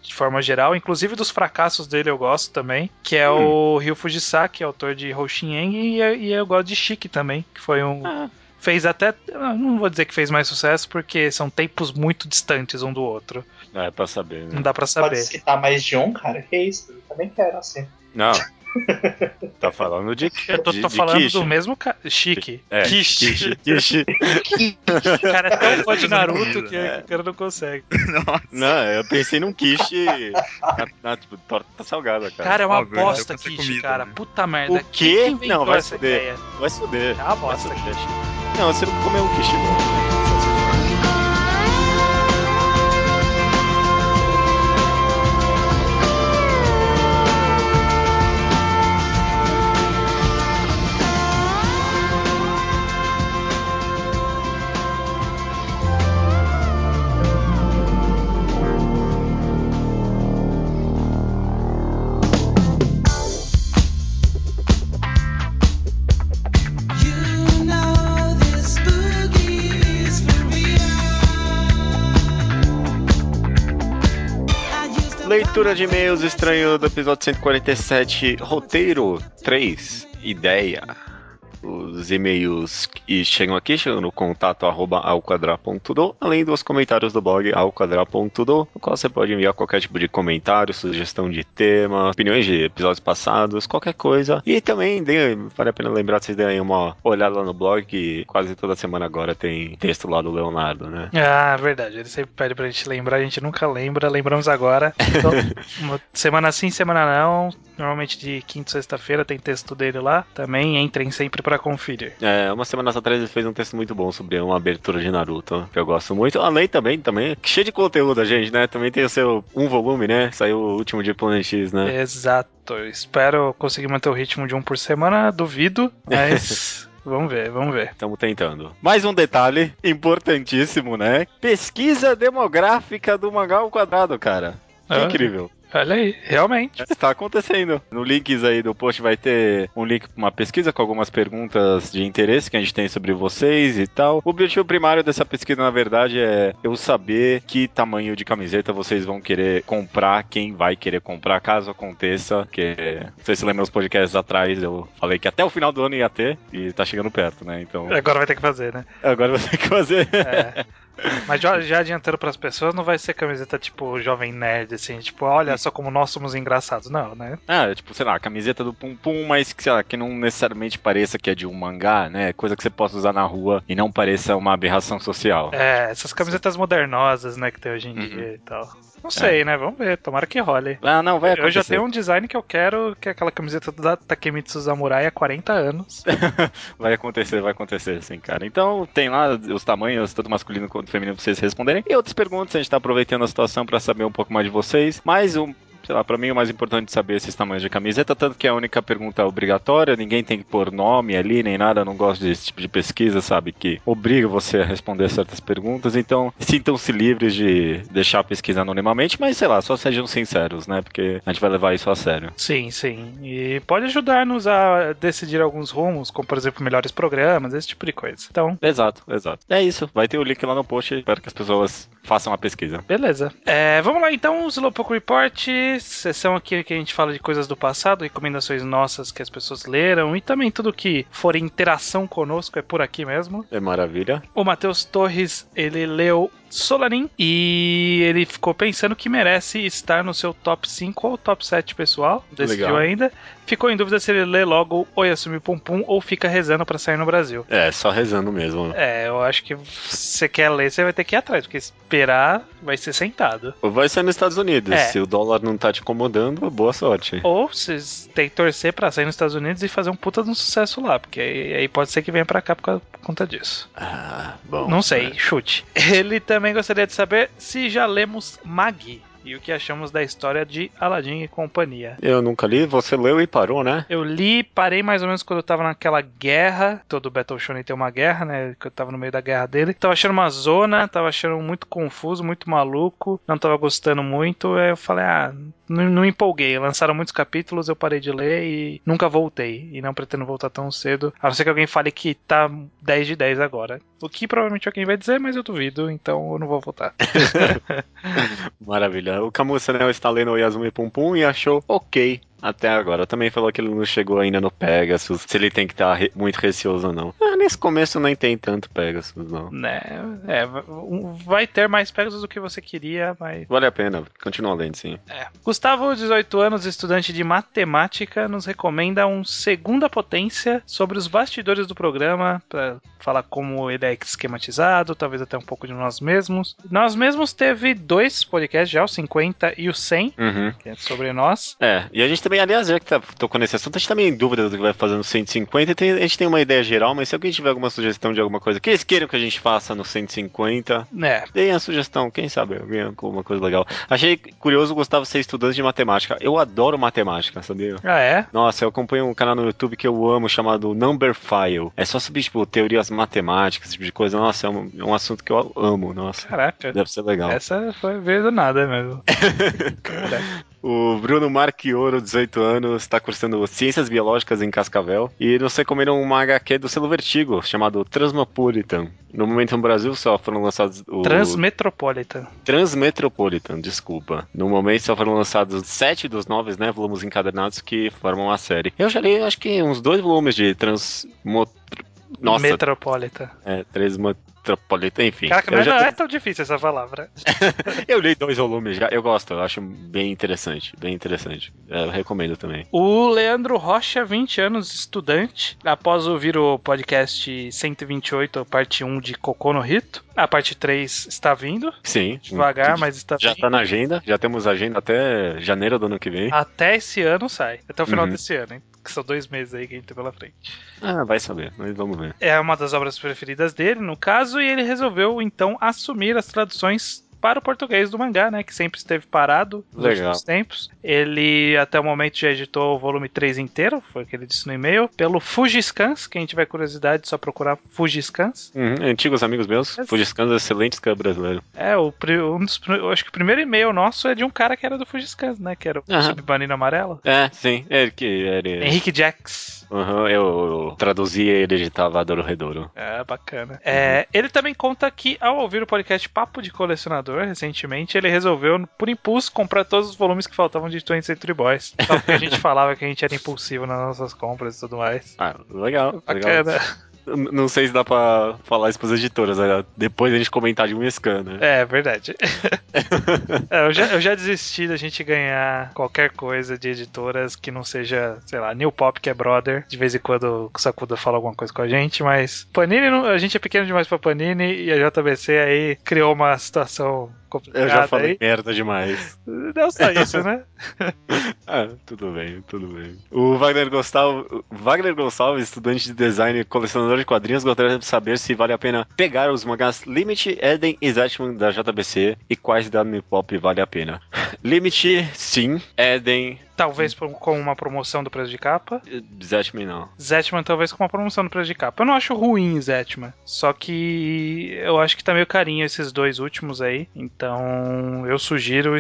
de forma geral, inclusive dos fracassos dele eu gosto também, que é o Ryo Fujisaki, autor de Hoshin Eng, e, e eu gosto de Chique também, que foi um... Ah. Fez até. Não vou dizer que fez mais sucesso, porque são tempos muito distantes um do outro. É, pra saber, né? Não dá pra Pode saber. citar mais de um, cara? Que isso? Eu também quero, assim. Não. <laughs> tá falando de Eu tô, de, tô de falando do mesmo cara. Chique. É. <laughs> O cara é tão fã de Naruto que, que o cara não consegue. Nossa. Não, eu pensei num Kishi na, na, tipo, torta salgada, cara. Cara, é uma bosta Kishi, comida, cara. né? Puta merda. O quê? que Não, vai foder. ideia? Vai se fuder. É uma bosta, se fuder. Kishi. Não, você não comeu um Kishi não. Leitura de e-mails estranho do episódio 147, roteiro 3, ideia. Os e-mails que chegam aqui, chegam no contato arroba alquadra.do, além dos comentários do blog alquadra.do, no qual você pode enviar qualquer tipo de comentário, sugestão de tema, opiniões de episódios passados, qualquer coisa. E também dê- vale a pena lembrar que vocês derem uma olhada lá no blog, que quase toda semana agora tem texto lá do Leonardo, né? Ah, verdade. Ele sempre pede pra gente lembrar, a gente nunca lembra, lembramos agora. Então, <laughs> semana sim, semana não. Normalmente de quinta sexta-feira tem texto dele lá. Também entrem sempre pra conferir. É, umas semanas atrás ele fez um texto muito bom sobre uma abertura de Naruto, que eu gosto muito. Além também, também, cheio de conteúdo, gente, né? Também tem o seu um volume, né? Saiu o último de Planet X, né? Exato. Espero conseguir manter o ritmo de um por semana, duvido, mas <laughs> vamos ver, vamos ver. Estamos tentando. Mais um detalhe importantíssimo, né? Pesquisa demográfica do mangá ao quadrado, cara. Ah. incrível. Olha aí, realmente. Está acontecendo. No links aí do post vai ter um link para uma pesquisa com algumas perguntas de interesse que a gente tem sobre vocês e tal. O objetivo primário dessa pesquisa, na verdade, é eu saber que tamanho de camiseta vocês vão querer comprar, quem vai querer comprar, caso aconteça. Que não sei se lembram os podcasts atrás, eu falei que até o final do ano ia ter e tá chegando perto, né? Então Agora vai ter que fazer, né? agora você tem que fazer. É. <laughs> Mas já, já adiantando pras pessoas, não vai ser camiseta tipo jovem nerd, assim, tipo, olha só como nós somos engraçados, não, né? Ah, tipo, sei lá, camiseta do Pum Pum, mas que, sei lá, que não necessariamente pareça que é de um mangá, né? Coisa que você possa usar na rua e não pareça uma aberração social. É, essas camisetas modernosas, né, que tem hoje em Uhum. dia e tal. Não sei, né? Vamos ver, tomara que role. Ah, não, vai Eu acontecer. já tenho um design que eu quero, que é aquela camiseta da Takemitsu Samurai há 40 anos. <laughs> Vai acontecer, vai acontecer, sim, cara. Então, tem lá os tamanhos, tanto masculino feminino, pra vocês responderem. E outras perguntas, a gente tá aproveitando a situação pra saber um pouco mais de vocês. Mais um. Sei lá, pra mim o mais importante é saber esses tamanhos de camiseta, tanto que é a única pergunta obrigatória, ninguém tem que pôr nome ali, nem nada, não gosto desse tipo de pesquisa, sabe? Que obriga você a responder certas perguntas, então sintam-se livres de deixar a pesquisa anonimamente, mas sei lá, só sejam sinceros, né? Porque a gente vai levar isso a sério. Sim, sim. E pode ajudar-nos a decidir alguns rumos, como por exemplo, melhores programas, esse tipo de coisa. Então, Exato, exato. É isso, vai ter o link lá no post, espero que as pessoas façam a pesquisa. Beleza. É, vamos lá então, Slowpoke Report, sessão aqui que a gente fala de coisas do passado, recomendações nossas que as pessoas leram e também tudo que for interação conosco é por aqui mesmo. É maravilha. O Matheus Torres, ele leu Solanin e ele ficou pensando que merece estar no seu top 5 ou top 7 pessoal, decidiu Legal. ainda. Ficou em dúvida se ele lê logo Oyasumi Pum Pum ou fica rezando pra sair no Brasil. É, só rezando mesmo. É, eu acho que se você quer ler, você vai ter que ir atrás, porque esperar vai ser sentado. Vai ser nos Estados Unidos. É. Se o dólar não tá te incomodando, boa sorte. Ou vocês têm que torcer pra sair nos Estados Unidos e fazer um puta de um sucesso lá, porque aí, aí pode ser que venha pra cá por, causa- por conta disso. Ah, bom. Não sei, chute. <laughs> Ele também gostaria de saber se já lemos Magi e o que achamos da história de Aladdin e companhia. Eu nunca li, você leu e parou, né? Eu li, parei mais ou menos quando eu tava naquela guerra. Todo Battle Shonen tem uma guerra, né? Que eu tava no meio da guerra dele. Tava achando uma zona, tava achando muito confuso, muito maluco. Não tava gostando muito. Aí eu falei, ah, não, não empolguei. Lançaram muitos capítulos, eu parei de ler e nunca voltei. E não pretendo voltar tão cedo. A não ser que alguém fale que tá 10 de 10 agora. O que provavelmente alguém vai dizer, mas eu duvido, então eu não vou voltar. <laughs> <laughs> Maravilha. O Camus Sanel está lendo o Yasumi Pum Pum e achou ok até agora. Também falou que ele não chegou ainda no Pegasus, se ele tem que estar muito receoso ou não. Ah, nesse começo nem tem tanto Pegasus, não. né? É, vai ter mais Pegasus do que você queria, mas Vale a pena, continua lendo, sim. É. Gustavo, 18 anos, estudante de matemática, nos recomenda um Segunda Potência sobre os bastidores do programa, para falar como ele é esquematizado, talvez até um pouco de nós mesmos. Nós mesmos teve dois podcasts já, o 50 e o 100, Uhum. que é sobre nós. É, e a gente também, aliás, já que tá, tocou nesse assunto, a gente tá meio em dúvida do que vai fazer no 150. e tem- a gente tem uma ideia geral, mas se alguém tiver alguma sugestão de alguma coisa que eles queiram que a gente faça no 150, né? deem a sugestão, quem sabe, alguma coisa legal. Achei curioso Gustavo ser estudante de matemática. Eu adoro matemática, sabia? Ah, é? Nossa, eu acompanho um canal no YouTube que eu amo chamado Number File. É só sobre, tipo, teorias matemáticas, esse tipo de coisa. Nossa, é um, é um assunto que eu amo, nossa. Caraca. Deve ser legal. Essa foi veio do nada mesmo. Caraca. <laughs> O Bruno Marchioro, 18 anos, está cursando Ciências Biológicas em Cascavel e nos recomendam uma HQ do selo Vertigo, chamado Transmopolitan. No momento no Brasil só foram lançados o Transmetropolitan. Transmetropolitan, desculpa. No momento só foram lançados sete dos nove, né, volumes encadernados que formam a série. Eu já li, acho que uns dois volumes de Transmo... Nossa, Metropolitan. é, Transmetropolitan, enfim. Caraca, não, já não tô- é tão difícil essa palavra. <laughs> eu li dois volumes já, eu gosto, eu acho bem interessante, bem interessante. É, Eu recomendo também. O Leandro Rocha, 20 anos, estudante. Após ouvir o podcast 128, parte 1 de Cocô no Rito, a parte 3 está vindo. Sim. Devagar, mas está Já vindo. tá na agenda, já temos agenda até janeiro do ano que vem. Até esse ano sai. Até o final Uhum. desse ano, hein? Que são dois meses aí que a gente tem pela frente. Ah, vai saber, mas vamos ver. É uma das obras preferidas dele, no caso, e ele resolveu então assumir as traduções para o português do mangá, né? Que sempre esteve parado nos Legal. últimos tempos. Ele até o momento já editou o volume 3 inteiro, foi o que ele disse no e-mail, pelo Fujiscans, quem tiver curiosidade, só procurar Fujiscans. Uhum, antigos amigos meus, Mas- Fujiscans, excelente scan brasileiro. É, o, um dos, acho que o primeiro e-mail nosso é de um cara que era do Fujiscans, né? Que era o Aham. Submarino Amarelo. É, sim, ele que ele. Henrique Jax. Uhum, eu, eu traduzia e ele editava Adoro Redouro. É, bacana. É, ele também conta que, ao ouvir o podcast Papo de Colecionador, recentemente, ele resolveu, por impulso, comprar todos os volumes que faltavam de 20th Century Boys. Só porque a gente <laughs> falava que a gente era impulsivo nas nossas compras e tudo mais. Ah, legal, legal. Bacana. N- Não sei se dá pra falar isso pras editoras, né? depois a gente comentar de um scan, né? É, verdade. <laughs> É, eu, já, eu já desisti da gente ganhar qualquer coisa de editoras que não seja, sei lá, New Pop, que é brother. De vez em quando o Sakuda fala alguma coisa com a gente, mas Panini, a gente é pequeno demais pra Panini e a JBC aí criou uma situação complicada Eu já falei aí. merda demais. Não só isso, né? <laughs> Ah, tudo bem, tudo bem. O Wagner Gonçalves, Wagner Gonçalves, estudante de design e colecionador de quadrinhos, gostaria de saber se vale a pena pegar os mangás Limit, Eden e Zetman da JBC e quais da New Pop vale a pena. <laughs> Limit, sim. Eden, Talvez por- com uma promoção do preço de capa. Zetman não. Zetman talvez com uma promoção do preço de capa. Eu não acho ruim Zetman. Só que eu acho que tá meio carinho esses dois últimos aí. Então eu sugiro,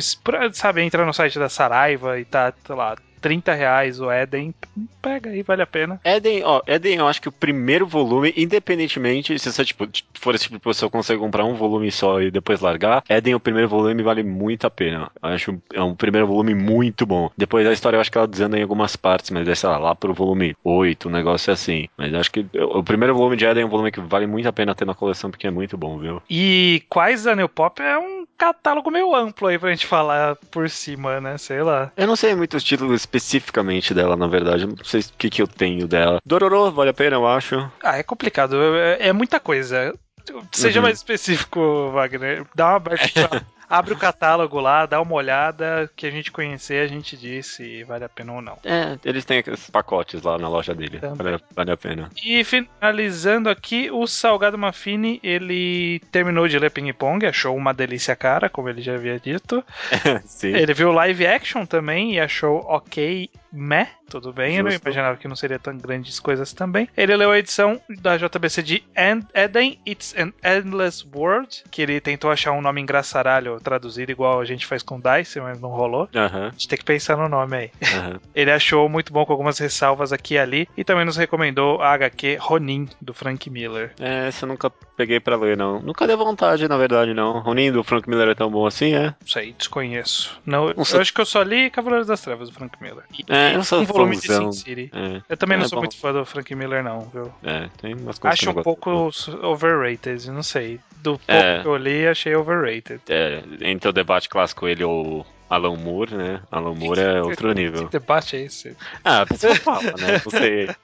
sabe, entra no site da Saraiva e tá, sei lá, 30 reais o Eden. Pega aí, vale a pena. Eden, ó, Eden, eu acho que o primeiro volume, independentemente, se você tipo, for esse tipo de pessoa consegue comprar um volume só e depois largar, Eden, o primeiro volume vale muito a pena. Eu acho é um primeiro volume muito bom. Depois a história eu acho que ela desanda em algumas partes, mas é, sei lá, lá pro volume 8, um negócio assim. Mas eu acho que o o primeiro volume de Eden é um volume que vale muito a pena ter na coleção, porque é muito bom, viu? E quais da New Pop é um catálogo meio amplo aí pra gente falar por cima, né? Sei lá. Eu não sei muitos títulos especificamente dela, na verdade. Não sei o que, que eu tenho dela. Dororô, vale a pena, eu acho. Ah, é complicado. É, é muita coisa. Seja Uhum. mais específico, Wagner. Dá uma abertura. <laughs> Abre o catálogo lá, dá uma olhada, que a gente conhecer, a gente diz se vale a pena ou não. É, eles têm aqueles pacotes lá na loja dele. Também. Vale, vale a pena. E finalizando aqui, o Salgado Mafini, ele terminou de ler Ping Pong, achou uma delícia cara, como ele já havia dito. <laughs> Sim. Ele viu live action também e achou ok, meh, tudo bem. Eu não Justo. imaginava que não seria tão grandes coisas também. Ele leu a edição da JBC de Eden, It's an Endless World, que ele tentou achar um nome engraçaralho traduzido igual a gente faz com Dice, mas não rolou. Aham, A gente tem que pensar no nome aí. aham. <laughs> Ele achou muito bom com algumas ressalvas aqui e ali e também nos recomendou a HQ Ronin, do Frank Miller. É, essa eu nunca peguei pra ler, não. Nunca deu vontade, na verdade, não. Ronin do Frank Miller é tão bom assim, é? Sei, desconheço. Não, eu Não sei. acho que eu só li Cavaleiros das Trevas, do Frank Miller. E É, eu sou um volume de. Sin City. É, Eu também não É sou bom. muito fã do Frank Miller, não, viu? é, tem umas coisas que Acho um gosto. pouco overrated, não sei. Do pouco É. que eu li, achei overrated. É, entre o debate clássico ele ou Alan Moore, né? Alan Moore é outro <laughs> nível. Que debate é esse? Ah, a pessoa fala, né? Você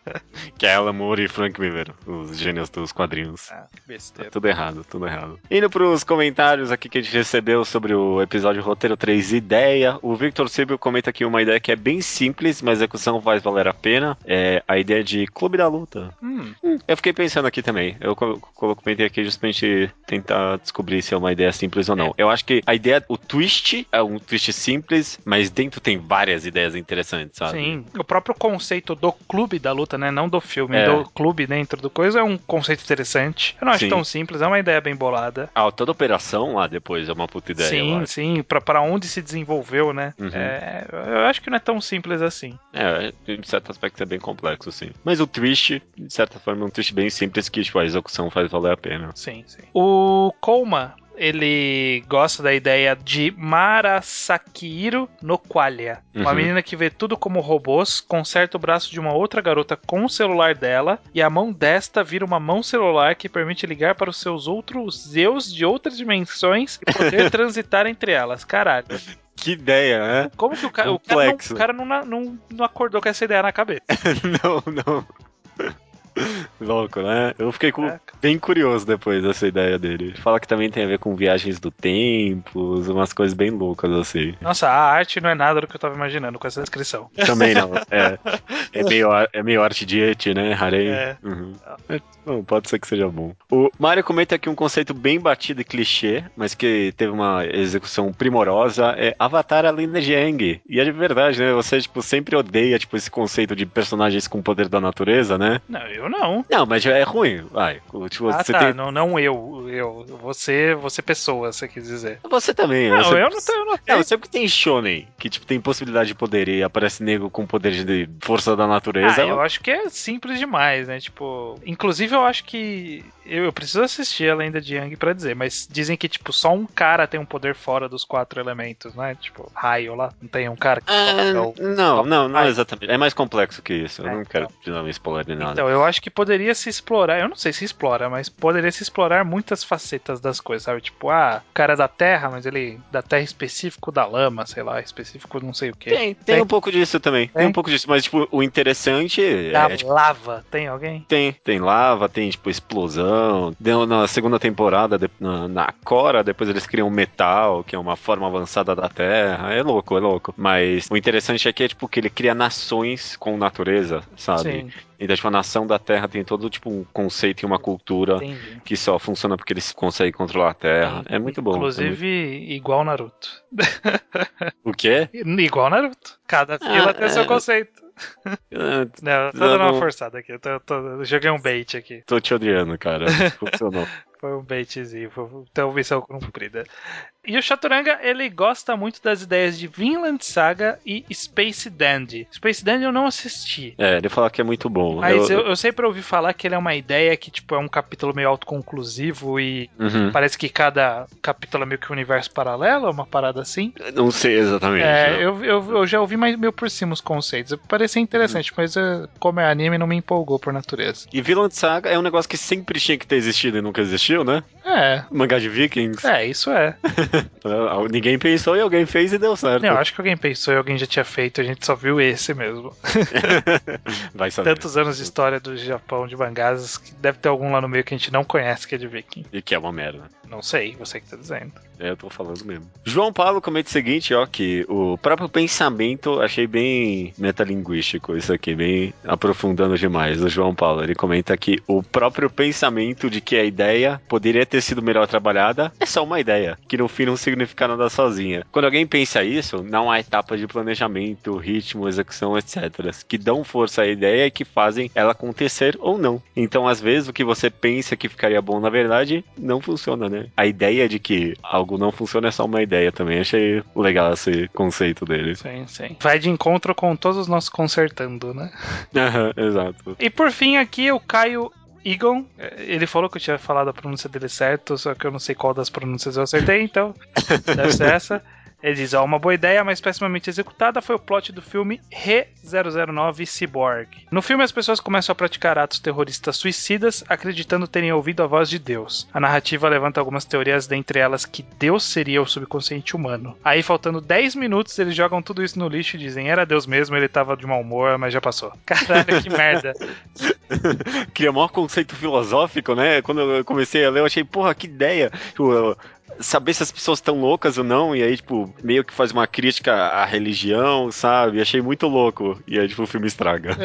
que é Alan Moore e Frank Miller, os gênios dos quadrinhos. Ah, que Tá besteira. tudo errado, tudo errado. Indo pros comentários aqui que a gente recebeu sobre o episódio Roteiro 3 Ideia, o Victor Silvio comenta aqui uma ideia que é bem simples, mas a execução faz valer a pena. É a ideia de Clube da Luta. Hum, Eu fiquei pensando aqui também. Eu comentei aqui justamente tentar descobrir se é uma ideia simples ou não. Eu acho que a ideia, o twist, é um twist simples, mas dentro tem várias ideias interessantes, sabe? Sim, o próprio conceito do clube da luta, né? Não do filme, É. do clube dentro do coisa é um conceito interessante. Eu não acho Sim. tão simples, é uma ideia bem bolada. Ah, toda operação lá depois é uma puta ideia. sim, sim, pra, pra onde se desenvolveu, né? Uhum. É, eu acho que não é tão simples assim. É, em certo aspecto é bem complexo, sim. Mas o twist, de certa forma, é um twist bem simples que tipo, a execução faz valer a pena. Sim, sim. O Koma, ele gosta da ideia de Marasakiro no Qualia. Uma Uhum. menina que vê tudo como robôs, conserta o braço de uma outra garota com o celular dela, e a mão desta vira uma mão celular que permite ligar para os seus outros eus de outras dimensões e poder <laughs> transitar entre elas. Caralho. Que ideia, né? Como que o cara, o cara, não, Complexo. o cara não, não, não acordou com essa ideia na cabeça? <laughs> não, não. <laughs> Louco, né? Eu fiquei com- bem curioso depois dessa ideia dele. Fala que também tem a ver com viagens do tempo, umas coisas bem loucas assim. Nossa, a arte não é nada do que eu tava imaginando com essa descrição. Também não. É, é, meio, <laughs> é meio arte de et, né? Harei. É. Uhum. É, bom, pode ser que seja bom. O Mario comenta aqui um conceito bem batido e clichê, mas que teve uma execução primorosa. É Avatar a lenda de Aang. E é de verdade, né? Você, tipo, sempre odeia, tipo, esse conceito de personagens com poder da natureza, né? Não, eu não. Não, mas é ruim, vai. Tipo, Ah, você tá. tem... Não, não eu. Eu. Você, você pessoa, você quis dizer. Você também. Não, você... eu não tenho. Eu não Não, tenho. sempre que tem shonen, que tipo, tem possibilidade de poder e aparece nego com poder de força da natureza, Ah, eu acho que é simples demais, né? Tipo, inclusive eu acho que eu, eu preciso assistir a Lenda de Yang pra dizer, mas dizem que tipo só um cara tem um poder fora dos quatro elementos, né? Tipo, raio lá, não tem um cara que Ah, toca não, não, não Ai. exatamente. É mais complexo que isso. Eu É, não quero te dar um spoiler nem nada. Então, eu acho que poderia se explorar, eu não sei se explora, mas poderia se explorar muitas facetas das coisas, sabe? Tipo, ah, o cara é da terra, mas ele da terra específico da lama, sei lá, específico não sei o que. Tem, tem Tem. um pouco disso também. Tem Tem? um pouco disso, mas tipo, o interessante Da é, tipo, lava, tem alguém? tem, tem lava, tem tipo explosão. Deu na segunda temporada, de- na, na Cora, depois eles criam metal, que é uma forma avançada da Terra. É louco, é louco. Mas o interessante aqui é tipo que ele cria nações com natureza, sabe? Sim, Então, tipo, a nação da Terra tem todo tipo um conceito e uma cultura entendi. que só funciona porque eles conseguem controlar a Terra. É muito bom. é Inclusive, igual Naruto. <laughs> O quê? Igual Naruto. Cada fila tem é. seu conceito. Ah, <laughs> Não, eu tô dando uma forçada aqui. Eu, tô- tô- eu joguei um bait aqui. Tô te odiando, cara. Funcionou. <laughs> Foi um baitzinho. Foi, então, missão cumprida. E o Chaturanga, ele gosta muito das ideias de Vinland Saga e Space Dandy. Space Dandy eu não assisti. É, ele fala que é muito bom. Mas eu, eu sempre ouvi falar que ele é uma ideia que, tipo, é um capítulo meio autoconclusivo e Uhum. parece que cada capítulo é meio que um universo paralelo, uma parada assim. Não sei exatamente. É, eu, eu, eu já ouvi mais meio por cima os conceitos. Parecia interessante, mas eh, como é anime, não me empolgou por natureza. E Vinland Saga é um negócio que sempre tinha que ter existido e nunca existiu, né? É, Mangá de Vikings. é, isso é. <laughs> Ah, Ninguém pensou e alguém fez e deu certo. Eu acho que alguém pensou e alguém já tinha feito, a gente só viu esse mesmo. <laughs> Vai saber. Tantos anos de história do Japão de mangás, que deve ter algum lá no meio que a gente não conhece que é de Viking. E que é uma merda. Não sei, você que tá dizendo. É, eu tô falando mesmo. João Paulo comenta o seguinte, ó, que o próprio pensamento, achei bem metalinguístico isso aqui, bem aprofundando demais. O João Paulo, ele comenta que o próprio pensamento de que a ideia poderia ter sido melhor trabalhada é só uma ideia, que no fim não significa nada sozinha. Quando alguém pensa isso, não há etapas de planejamento, ritmo, execução, etc., que dão força à ideia e que fazem ela acontecer ou não. Então, às vezes, o que você pensa que ficaria bom, na verdade, não funciona, né? A ideia de que algo não funciona é só uma ideia também. Achei legal esse conceito dele. Sim, sim. Vai de encontro com todos os nossos consertando, né? <laughs> Aham, Exato. E por fim, aqui o Caio Egon. Ele falou que eu tinha falado a pronúncia dele certo, só que eu não sei qual das pronúncias eu acertei, então <laughs> deve ser essa. Ele diz: ó, uma boa ideia, mas pessimamente executada foi o plot do filme Re-009 Cyborg. No filme, as pessoas começam a praticar atos terroristas suicidas, acreditando terem ouvido a voz de Deus. A narrativa levanta algumas teorias, dentre elas que Deus seria o subconsciente humano. Aí, faltando 10 minutos, eles jogam tudo isso no lixo e dizem: era Deus mesmo, ele tava de mau humor, mas já passou. <laughs> Caralho, que merda. <laughs> Cria maior conceito filosófico, né? Quando eu comecei a ler, eu achei, porra, que ideia. Tipo, saber se as pessoas estão loucas ou não, e aí, tipo, meio que faz uma crítica à religião, sabe? Achei muito louco. E aí, tipo, o filme estraga.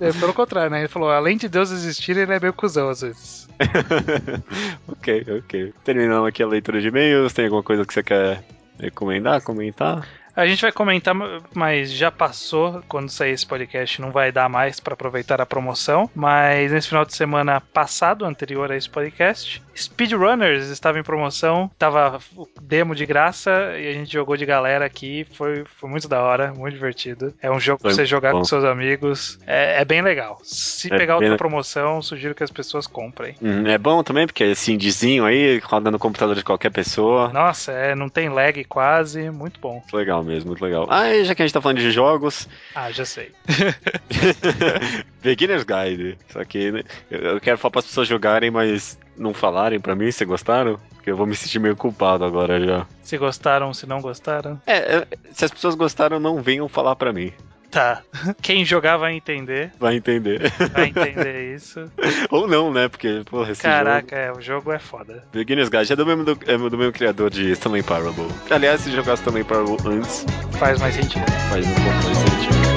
É, pelo contrário, né? Ele falou: além de Deus existir, ele é meio cuzão às vezes. <laughs> ok, ok. Terminando aqui a leitura de e-mails, tem alguma coisa que você quer Recomendar, comentar? A gente vai comentar, mas já passou. Quando sair esse podcast, não vai dar mais para aproveitar a promoção. Mas nesse final de semana passado, anterior a esse podcast, Speedrunners estava em promoção. Tava o demo de graça e a gente jogou de galera aqui. Foi, foi muito da hora, muito divertido. É um jogo Foi pra você jogar bom. com seus amigos. É, é bem legal. Se É pegar outra le- promoção, sugiro que as pessoas comprem. Hum, é bom também, porque é esse indiezinho aí, roda no computador de qualquer pessoa. Nossa, é, não tem lag quase. Muito bom. Legal mesmo, muito legal. Ah, e já que a gente tá falando de jogos, Ah, já sei. <laughs> Beginner's Guide. Só que né, eu quero falar para as pessoas jogarem, mas não falarem pra mim se gostaram, porque eu vou me sentir meio culpado agora já. Se gostaram, se não gostaram. É, é, se as pessoas gostaram, não venham falar pra mim. Tá. Quem jogar vai entender. Vai entender. Vai entender isso. <laughs> Ou não, né? Porque, porra, esse Caraca, é, o jogo é foda. jogo... Beginner's Guide é do mesmo, do, é do mesmo criador de Stanley Parable. Aliás, se jogasse Stanley Parable antes, Faz mais sentido. faz um pouco mais sentido.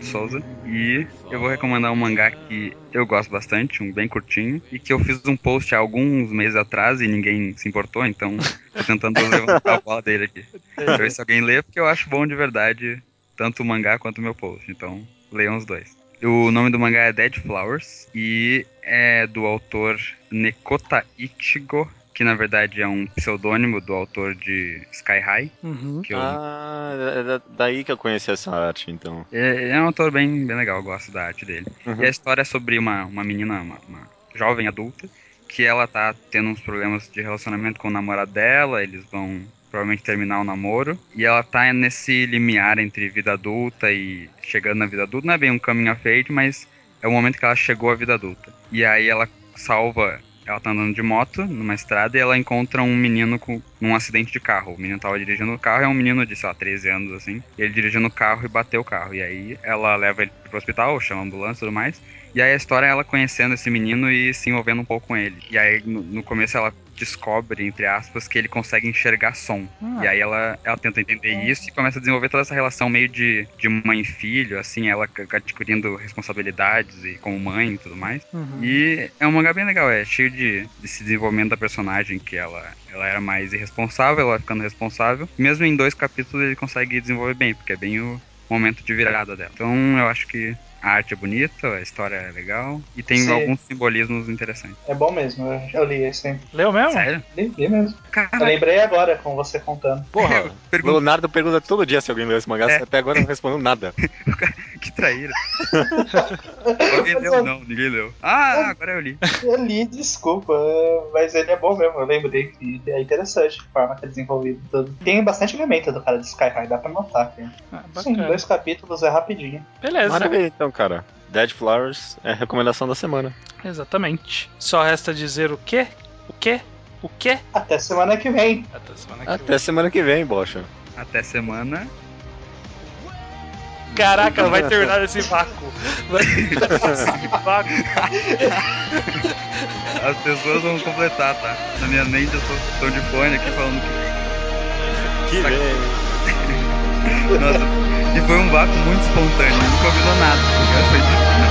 Leonardo Souza. E eu vou recomendar um mangá que eu gosto bastante, um bem curtinho, e que eu fiz um post há alguns meses atrás e ninguém se importou, então tô tentando <laughs> levantar a bola dele aqui. Pra ver se alguém lê, porque eu acho bom de verdade, tanto o mangá quanto o meu post. Então, leiam os dois. O nome do mangá é Dead Flowers e é do autor Nekota Ichigo, que na verdade é um pseudônimo do autor de Sky High. Uhum. Que eu Ah, é da- daí que eu conheci essa arte, então. É, é um autor bem, bem legal, eu gosto da arte dele. Uhum. E a história é sobre uma, uma menina, uma, uma jovem adulta, que ela tá tendo uns problemas de relacionamento com o namorado dela, eles vão provavelmente terminar o namoro, e ela tá nesse limiar entre vida adulta e chegando na vida adulta, não é bem um caminho of age, mas é o momento que ela chegou à vida adulta. E aí ela salva, ela tá andando de moto numa estrada e ela encontra um menino com, num acidente de carro. O menino tava dirigindo o carro, é um menino de, sei lá, 13 anos, assim. Ele dirigindo o carro e bateu o carro. E aí ela leva ele pro hospital, chama a ambulância e tudo mais. E aí a história é ela conhecendo esse menino e se envolvendo um pouco com ele. E aí no, no começo ela descobre, entre aspas, que ele consegue enxergar som. Ah. E aí ela, ela tenta entender isso e começa a desenvolver toda essa relação meio de, de mãe e filho, assim, ela adquirindo responsabilidades e como mãe e tudo mais. Uhum. E é um mangá bem legal, é cheio de desse desenvolvimento da personagem, que ela, ela era mais irresponsável, ela ficando responsável. Mesmo em dois capítulos ele consegue desenvolver bem, porque é bem o momento de virada dela. Então eu acho que a arte é bonita, a história é legal e tem Sim. alguns simbolismos interessantes. É bom mesmo, eu, eu li esse. Leu mesmo? Sério? Li, li mesmo. Eu lembrei agora com você contando. Porra, <laughs> pergunta Leonardo pergunta todo dia se alguém leu esse mangá, É. até agora não respondeu nada. <laughs> que traíra. <laughs> Alguém leu? Não, ninguém leu. Ah, agora eu li. Eu li, desculpa, mas ele é bom mesmo. Eu lembrei que é interessante a forma que é desenvolvido tudo. Tem bastante elemento do cara de Sky High, dá pra notar. Cara. Ah, Sim, dois capítulos é rapidinho. Beleza. Maravilha, então, cara. Dead Flowers é a recomendação da semana. Exatamente. Só resta dizer o quê? O quê? O quê? Até semana que vem. Até semana que Até semana que vem, bocha. Até semana. vem. Caraca, vai <laughs> terminar nesse vácuo. Vai terminar nesse vácuo. As pessoas vão completar, tá? Na minha mente eu tô, tô de fone aqui falando que. Que vem. <laughs> Nossa, e foi um vácuo muito espontâneo, não combinou nada. Eu sei disso, né?